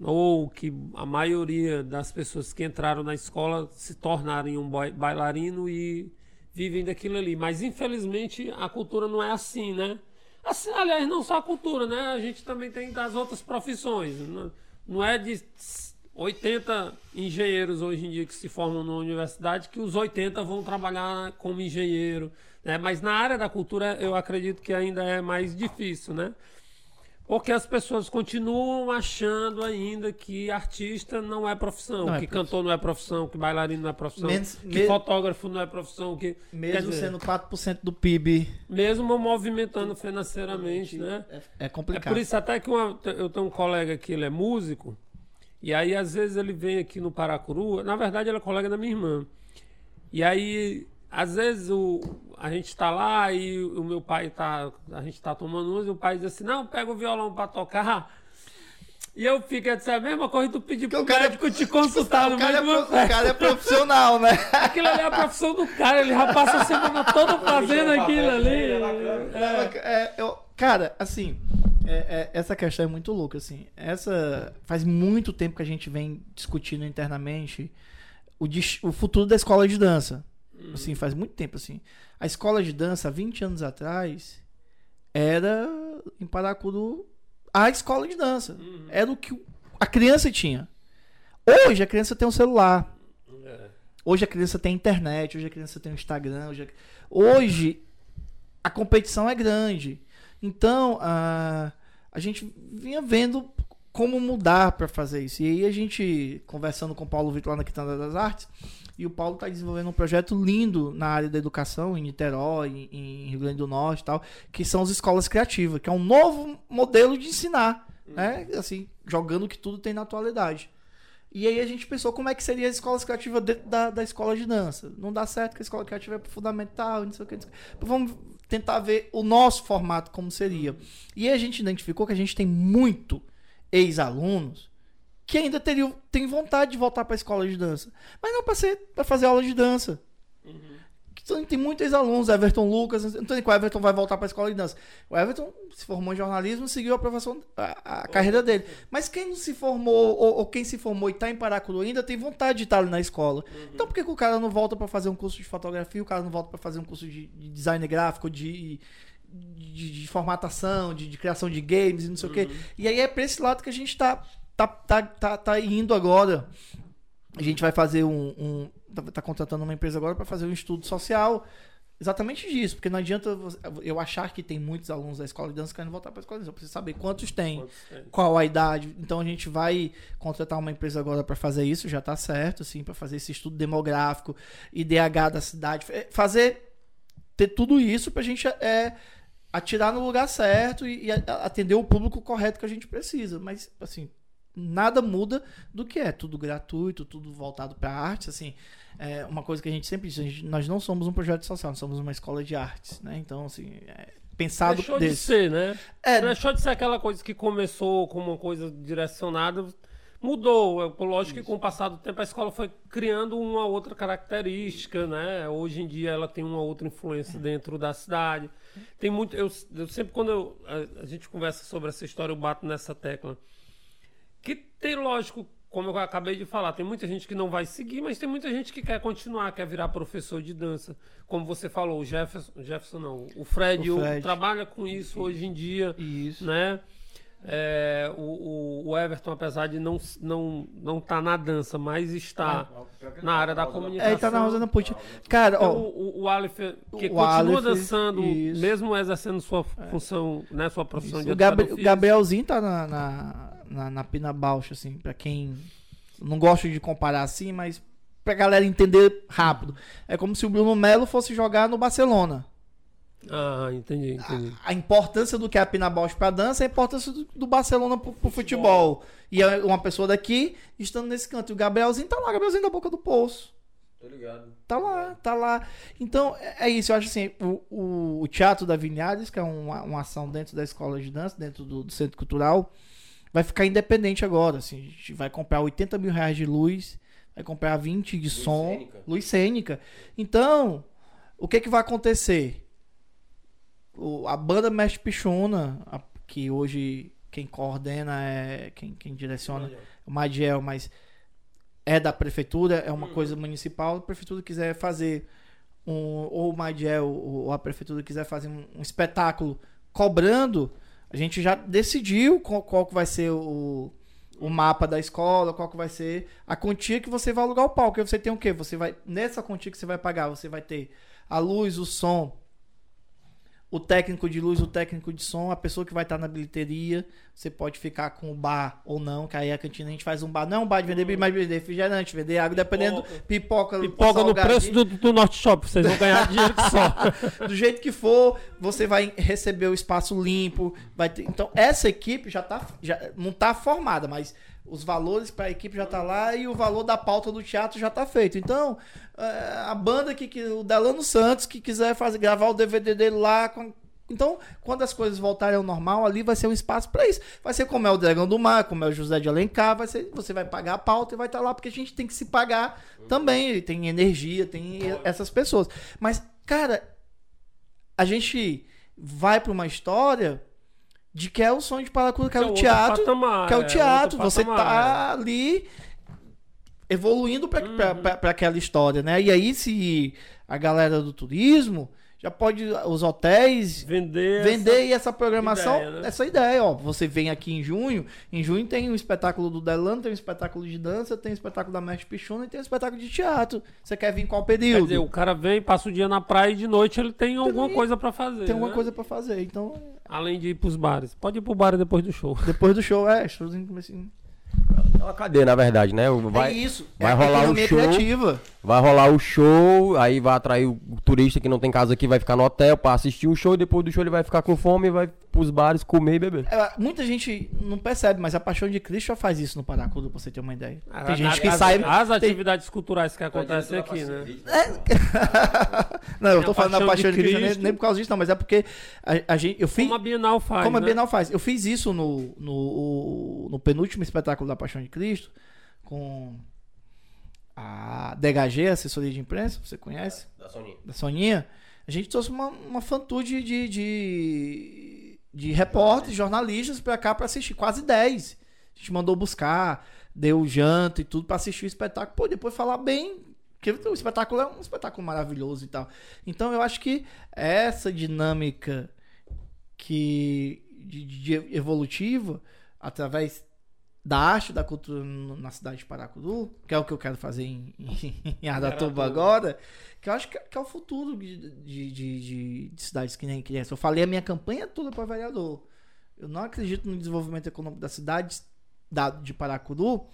[SPEAKER 3] ou que a maioria das pessoas que entraram na escola se tornarem um bailarino e vivem daquilo ali. Mas infelizmente a cultura não é assim, né? Assim, aliás, não só a cultura, né? A gente também tem das outras profissões. Não é de 80 engenheiros hoje em dia que se formam na universidade, que os 80 vão trabalhar como engenheiro. Né? Mas na área da cultura eu acredito que ainda é mais difícil, né? Porque as pessoas continuam achando ainda que artista não é profissão, não é que profissão. cantor não é profissão, que bailarino não é profissão, Menos, que me... fotógrafo não é profissão, que
[SPEAKER 2] mesmo dizer, sendo 4% do PIB,
[SPEAKER 3] mesmo movimentando financeiramente, né?
[SPEAKER 2] É, é complicado.
[SPEAKER 3] É por isso até que uma, eu tenho um colega que ele é músico, e aí, às vezes, ele vem aqui no Paracuru. Na verdade, ele é colega da minha irmã. E aí, às vezes, o, a gente está lá e o meu pai tá. A gente está tomando uso e o pai diz assim: não, pega o violão para tocar. E eu fico, é a mesma coisa tu pedir pro o cara é médico é, te consultar no
[SPEAKER 2] o cara, é, o cara é profissional, né?
[SPEAKER 3] Aquilo ali é a profissão do cara, ele já passa a semana toda fazendo aquilo ali.
[SPEAKER 2] É, é, eu, cara, assim, é, é, essa questão é muito louca, assim. Essa faz muito tempo que a gente vem discutindo internamente o, o futuro da escola de dança. Uhum. Assim, faz muito tempo, assim. A escola de dança, 20 anos atrás, era em Paracuru a escola de dança. Uhum. Era o que a criança tinha. Hoje a criança tem um celular. É. Hoje a criança tem internet, hoje a criança tem um Instagram. Hoje a, hoje a competição é grande. Então, a, a gente vinha vendo como mudar para fazer isso. E aí a gente, conversando com o Paulo Vitor lá na Quitanda das Artes, e o Paulo está desenvolvendo um projeto lindo na área da educação, em Niterói, em Rio Grande do Norte e tal, que são as escolas criativas, que é um novo modelo de ensinar, uhum. né? Assim, jogando que tudo tem na atualidade. E aí a gente pensou como é que seria as escolas criativas dentro da, da escola de dança. Não dá certo que a escola criativa é fundamental, não sei o que. Não sei o que. Vamos tentar ver o nosso formato como seria. E a gente identificou que a gente tem muito ex-alunos que ainda teriam, tem vontade de voltar para a escola de dança, mas não para fazer aula de dança. Uhum. Então, tem muitos ex-alunos, Everton Lucas, não sei qual Everton vai voltar para a escola de dança. O Everton se formou em jornalismo, seguiu a aprovação, a, a carreira dele. Mas quem não se formou, ou, ou quem se formou e está em Paracuru ainda tem vontade de estar ali na escola. Uhum. Então por que, que, o cara não volta para fazer um curso de fotografia, o cara não volta para fazer um curso de, de design gráfico, de de, de formatação, de, de, criação de games e não sei uhum. o quê. E aí é pra esse lado que a gente tá, tá, tá, tá, tá indo agora. A gente vai fazer um. um tá, tá contratando uma empresa agora para fazer um estudo social exatamente disso, porque não adianta eu achar que tem muitos alunos da escola de dança querendo voltar para a escola de dança. Eu preciso saber quantos tem, quantos tem, qual a idade. Então a gente vai contratar uma empresa agora para fazer isso, já está certo, assim, para fazer esse estudo demográfico, IDH da cidade, fazer ter tudo isso para a gente é, atirar no lugar certo e, e atender o público correto que a gente precisa. Mas assim, nada muda do que é tudo gratuito, tudo voltado para arte, assim é uma coisa que a gente sempre diz, gente, nós não somos um projeto social, nós somos uma escola de artes, né? Então, assim, é pensado
[SPEAKER 3] Deixou desse. de ser, né? É, Deixou de ser aquela coisa que começou como uma coisa direcionada, mudou. É, lógico que com o passar do tempo a escola foi criando uma outra característica, né? Hoje em dia ela tem uma outra influência dentro da cidade. Tem muito. Eu, eu sempre, quando eu, a, a gente conversa sobre essa história, eu bato nessa tecla. Que tem, lógico, como eu acabei de falar, tem muita gente que não vai seguir, mas tem muita gente que quer continuar, quer virar professor de dança. Como você falou, o Jefferson, Jefferson não, o Fred, o Fred. O, trabalha com isso hoje em dia,
[SPEAKER 2] isso.
[SPEAKER 3] né? É, o, o, Everton, apesar de não não não tá na dança, mas está na área da comunicação. É,
[SPEAKER 2] ele tá na Rosana Pucci. Cara,
[SPEAKER 3] então, ó, o, o Aleph, que o continua Aleph, dançando, isso. mesmo exercendo sua função, é. né, sua profissão isso. de
[SPEAKER 2] o Gabriel, O Gabrielzinho tá na, na na, na Pina Bausch, assim, para quem não gosta de comparar assim, mas pra galera entender rápido. É como se o Bruno Melo fosse jogar no Barcelona.
[SPEAKER 3] Ah, entendi, entendi.
[SPEAKER 2] A, a importância do que é a Pina Bausch pra dança é a importância do, do Barcelona pro, pro futebol. futebol. E é uma pessoa daqui estando nesse canto. E o Gabrielzinho tá lá, o Gabrielzinho da boca do poço.
[SPEAKER 1] Tô ligado.
[SPEAKER 2] Tá lá, tá lá. Então, é, é isso. Eu acho assim, o, o, o Teatro da Vinhares, que é uma, uma ação dentro da escola de dança, dentro do, do Centro Cultural, vai ficar independente agora. Assim, a gente vai comprar 80 mil reais de luz, vai comprar 20 de luz som, cênica. luz cênica. Então, o que, que vai acontecer? O, a banda Mestre Pichona, a, que hoje quem coordena é. Quem, quem direciona é o Madiel, mas é da prefeitura, é uma hum. coisa municipal. A prefeitura quiser fazer um. Ou o Madiel ou a prefeitura quiser fazer um, um espetáculo cobrando a gente já decidiu qual, qual vai ser o, o mapa da escola, qual que vai ser a quantia que você vai alugar o palco. Você tem o quê? Você vai nessa quantia que você vai pagar, você vai ter a luz, o som, o técnico de luz, o técnico de som, a pessoa que vai estar na bilheteria. Você pode ficar com o bar ou não, que aí a cantina a gente faz um bar. Não é um bar de vender bebida, mas vender refrigerante, vender água, dependendo. Pipoca,
[SPEAKER 3] pipoca no preço do, do Norte Shop, vocês vão ganhar dinheiro só.
[SPEAKER 2] do jeito que for, você vai receber o espaço limpo. Vai ter... Então, essa equipe já, tá, já não está formada, mas os valores para a equipe já tá lá e o valor da pauta do teatro já tá feito. Então, é, a banda que, que o Delano Santos que quiser fazer gravar o DVD dele lá com, então, quando as coisas voltarem ao normal, ali vai ser um espaço para isso. Vai ser como é o Dragão do Mar, como é o José de Alencar, vai ser, você vai pagar a pauta e vai estar tá lá, porque a gente tem que se pagar também. Tem energia, tem essas pessoas. Mas, cara, a gente vai para uma história de que é o sonho de Paracuru, que, que é, o teatro. Patamar, que é o é teatro. É você tá é. ali evoluindo para uhum. aquela história, né? E aí, se a galera do turismo já pode os hotéis
[SPEAKER 3] vender,
[SPEAKER 2] vender essa, essa programação, ideia, né? essa ideia, ó. Você vem aqui em junho, em junho tem um espetáculo do Delano, tem um espetáculo de dança, tem um espetáculo da Mestre Pichuna e tem um espetáculo de teatro. Você quer vir em qual período? Quer dizer,
[SPEAKER 3] o cara vem, passa o dia na praia e de noite ele tem alguma coisa para fazer.
[SPEAKER 2] Tem alguma né? coisa para fazer, então.
[SPEAKER 3] Além de ir pros bares. Pode ir pro bar depois do show.
[SPEAKER 2] Depois do show, é, showzinho assim.
[SPEAKER 1] É uma cadeia, na verdade, né? Vai,
[SPEAKER 2] é isso.
[SPEAKER 1] Vai é rolar o show. Criativa. Vai rolar o show, aí vai atrair o turista que não tem casa aqui, vai ficar no hotel para assistir o show, depois do show ele vai ficar com fome e vai pros bares comer e beber.
[SPEAKER 2] É, muita gente não percebe, mas a Paixão de Cristo já faz isso no Paracudo, pra você ter uma ideia.
[SPEAKER 3] Ah, tem gente que as, sai. As tem... atividades culturais que acontecem aqui, né?
[SPEAKER 2] É... não, eu tô falando da Paixão de, de Cristo, nem, nem, por causa disso, não, mas é porque a, a gente. Eu fiz,
[SPEAKER 3] como a Bienal faz.
[SPEAKER 2] Como
[SPEAKER 3] né?
[SPEAKER 2] a Bienal faz. Eu fiz isso no, no, no penúltimo espetáculo da Paixão de Cristo, com a DHG, assessoria de imprensa, você conhece?
[SPEAKER 1] Da Soninha.
[SPEAKER 2] Da Soninha. A gente trouxe uma, uma fantude de, de, de repórteres, jornalistas para cá para assistir, quase 10. A gente mandou buscar, deu janta e tudo para assistir o espetáculo. Pô, depois falar bem, porque o espetáculo é um espetáculo maravilhoso e tal. Então eu acho que essa dinâmica que de, de evolutiva através da arte da cultura na cidade de Paracuru, que é o que eu quero fazer em, em, em agora, que eu acho que, que é o futuro de, de, de, de- de cidades que nem criança. Eu falei a minha campanha toda para vereador. Eu não acredito no desenvolvimento econômico da cidade da, de Paracuru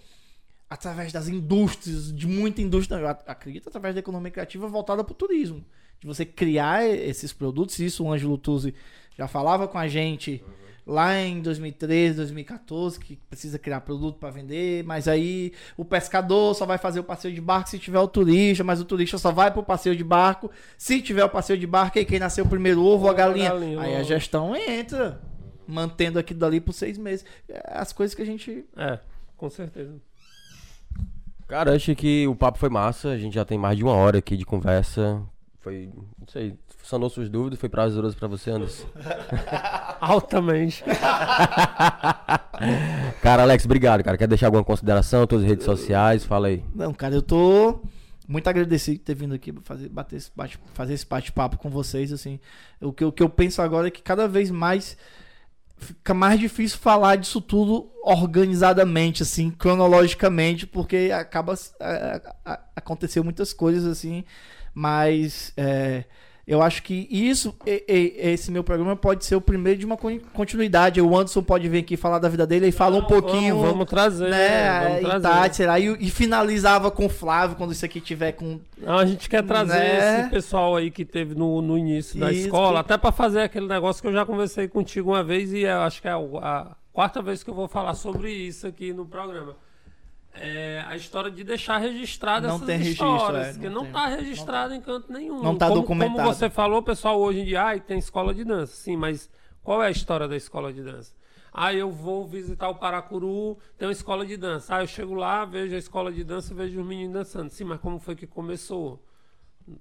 [SPEAKER 2] através das indústrias, de muita indústria. Eu ac- acredito através da economia criativa voltada para o turismo. De você criar esses produtos. Isso o Ângelo Tuzzi já falava com a gente lá em 2013, 2014, que precisa criar produto para vender, mas aí o pescador só vai fazer o passeio de barco se tiver o turista, mas o turista só vai pro passeio de barco se tiver o passeio de barco e quem nasceu primeiro, o ovo ou a
[SPEAKER 3] Ovo ou a
[SPEAKER 2] galinha.
[SPEAKER 3] galinha,
[SPEAKER 2] Aí a gestão entra, mantendo aquilo dali por seis meses. É As coisas que a gente
[SPEAKER 3] É, com certeza.
[SPEAKER 1] Cara, acho que o papo foi massa. A gente já tem mais de uma hora aqui de conversa. Foi, não sei, sanou suas dúvidas, foi prazeroso pra você, Anderson.
[SPEAKER 3] Altamente.
[SPEAKER 1] Cara, Alex, obrigado, cara. Quer deixar alguma consideração? Tuas redes sociais? Fala aí.
[SPEAKER 2] Não, cara, eu tô muito agradecido de ter vindo aqui fazer, bater esse bate, fazer esse bate-papo com vocês, assim. O que, o que eu penso agora é que cada vez mais fica mais difícil falar disso tudo organizadamente, assim, cronologicamente, porque acaba é, a- aconteceu muitas coisas assim, mas é, eu acho que isso, e- e- esse meu programa pode ser o primeiro de uma con- continuidade. O Anderson pode vir aqui falar da vida dele e fala um pouquinho
[SPEAKER 3] Vamos, vamos trazer.
[SPEAKER 2] né,
[SPEAKER 3] vamos
[SPEAKER 2] e
[SPEAKER 3] trazer.
[SPEAKER 2] Lá, e, e finalizava com o Flávio quando isso aqui tiver com.
[SPEAKER 3] Não, a gente quer trazer
[SPEAKER 2] Né?
[SPEAKER 3] esse pessoal aí que teve no, no início da
[SPEAKER 2] Isso,
[SPEAKER 3] escola,
[SPEAKER 2] que-
[SPEAKER 3] até pra fazer aquele negócio que eu já conversei contigo uma vez e eu acho que é a, a quarta vez que eu vou falar sobre isso aqui no programa. É a história de deixar registrada
[SPEAKER 2] Não
[SPEAKER 3] essas
[SPEAKER 2] tem registro,
[SPEAKER 3] histórias,
[SPEAKER 2] é,
[SPEAKER 3] porque
[SPEAKER 2] não
[SPEAKER 3] não
[SPEAKER 2] tem.
[SPEAKER 3] tá registrado em canto nenhum.
[SPEAKER 2] Não tá
[SPEAKER 3] como,
[SPEAKER 2] documentado.
[SPEAKER 3] Como você falou, pessoal, hoje em dia, ai, tem escola de dança. Sim, mas qual é a história da escola de dança? Ah, eu vou visitar o Paracuru, tem uma escola de dança. Ah, eu chego lá, vejo a escola de dança, vejo os meninos dançando. Sim, mas como foi que começou?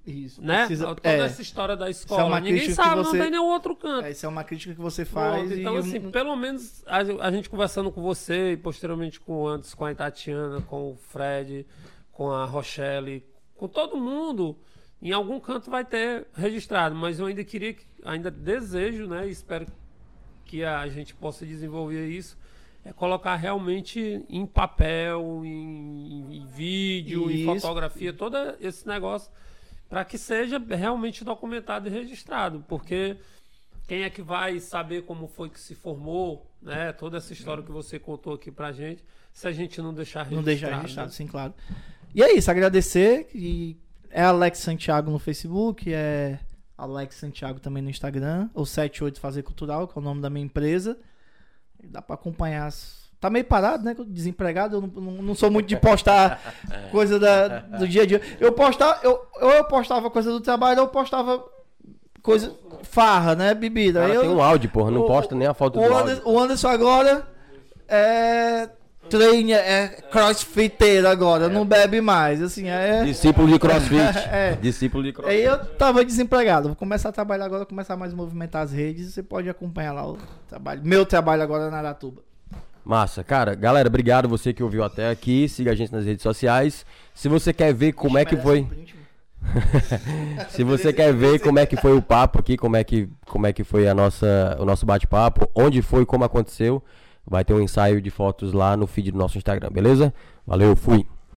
[SPEAKER 2] Isso.
[SPEAKER 3] Né?
[SPEAKER 2] precisa-
[SPEAKER 3] Toda
[SPEAKER 2] é,
[SPEAKER 3] essa história da escola.
[SPEAKER 2] uma
[SPEAKER 3] Ninguém sabe,
[SPEAKER 2] você-
[SPEAKER 3] não tem nenhum outro canto.
[SPEAKER 2] essa é uma crítica que você faz.
[SPEAKER 3] Então,
[SPEAKER 2] e
[SPEAKER 3] assim, pelo menos a, a gente conversando com você e posteriormente com o Anderson, com a Tatiana, com o Fred, com a Rochelle, com todo mundo, em algum canto vai ter registrado. Mas eu ainda queria, que- ainda desejo, né? E espero que a gente possa desenvolver isso. É colocar realmente em papel, em, em vídeo, em
[SPEAKER 2] Isso.
[SPEAKER 3] fotografia, todo esse negócio, para que seja realmente documentado e registrado. Porque quem é que vai saber como foi que se formou, né? Toda essa história que você contou aqui pra gente, se a gente não deixar registrado.
[SPEAKER 2] não deixar
[SPEAKER 3] né?
[SPEAKER 2] registrado, sim, claro. E é isso, agradecer. E é Alex Santiago no Facebook, é Alex Santiago também no Instagram, ou 78 Fazer Cultural, que é o nome da minha empresa. Dá pra acompanhar. as- Tá meio parado, né? Desempregado, eu não, não- não sou muito de postar coisa da- do dia a dia. Eu postava, eu, ou eu postava coisa do trabalho, ou eu postava coisa farra, né? Bebida.
[SPEAKER 1] Cara,
[SPEAKER 2] eu-
[SPEAKER 1] tem um áudio, porra. Não
[SPEAKER 2] o-
[SPEAKER 1] posta nem a foto
[SPEAKER 2] o,
[SPEAKER 1] do
[SPEAKER 2] Ander-
[SPEAKER 1] áudio.
[SPEAKER 2] o Anderson agora é treina, é crossfiteiro agora, não bebe mais, assim, é...
[SPEAKER 1] Discípulo de crossfit.
[SPEAKER 2] É.
[SPEAKER 1] Discípulo de crossfit.
[SPEAKER 2] Aí eu tava desempregado, vou começar a trabalhar agora, começar mais a movimentar as redes, você pode acompanhar lá o trabalho, meu trabalho agora na Aratuba.
[SPEAKER 1] Massa, cara, galera, obrigado você que ouviu até aqui. Siga a gente nas redes sociais. Se você quer ver como é que foi, se você quer ver como é que foi o papo aqui, como é que, como é que foi a nossa, o nosso bate-papo, onde foi, como aconteceu, vai ter um ensaio de fotos lá no feed do nosso Instagram, beleza? Valeu, fui.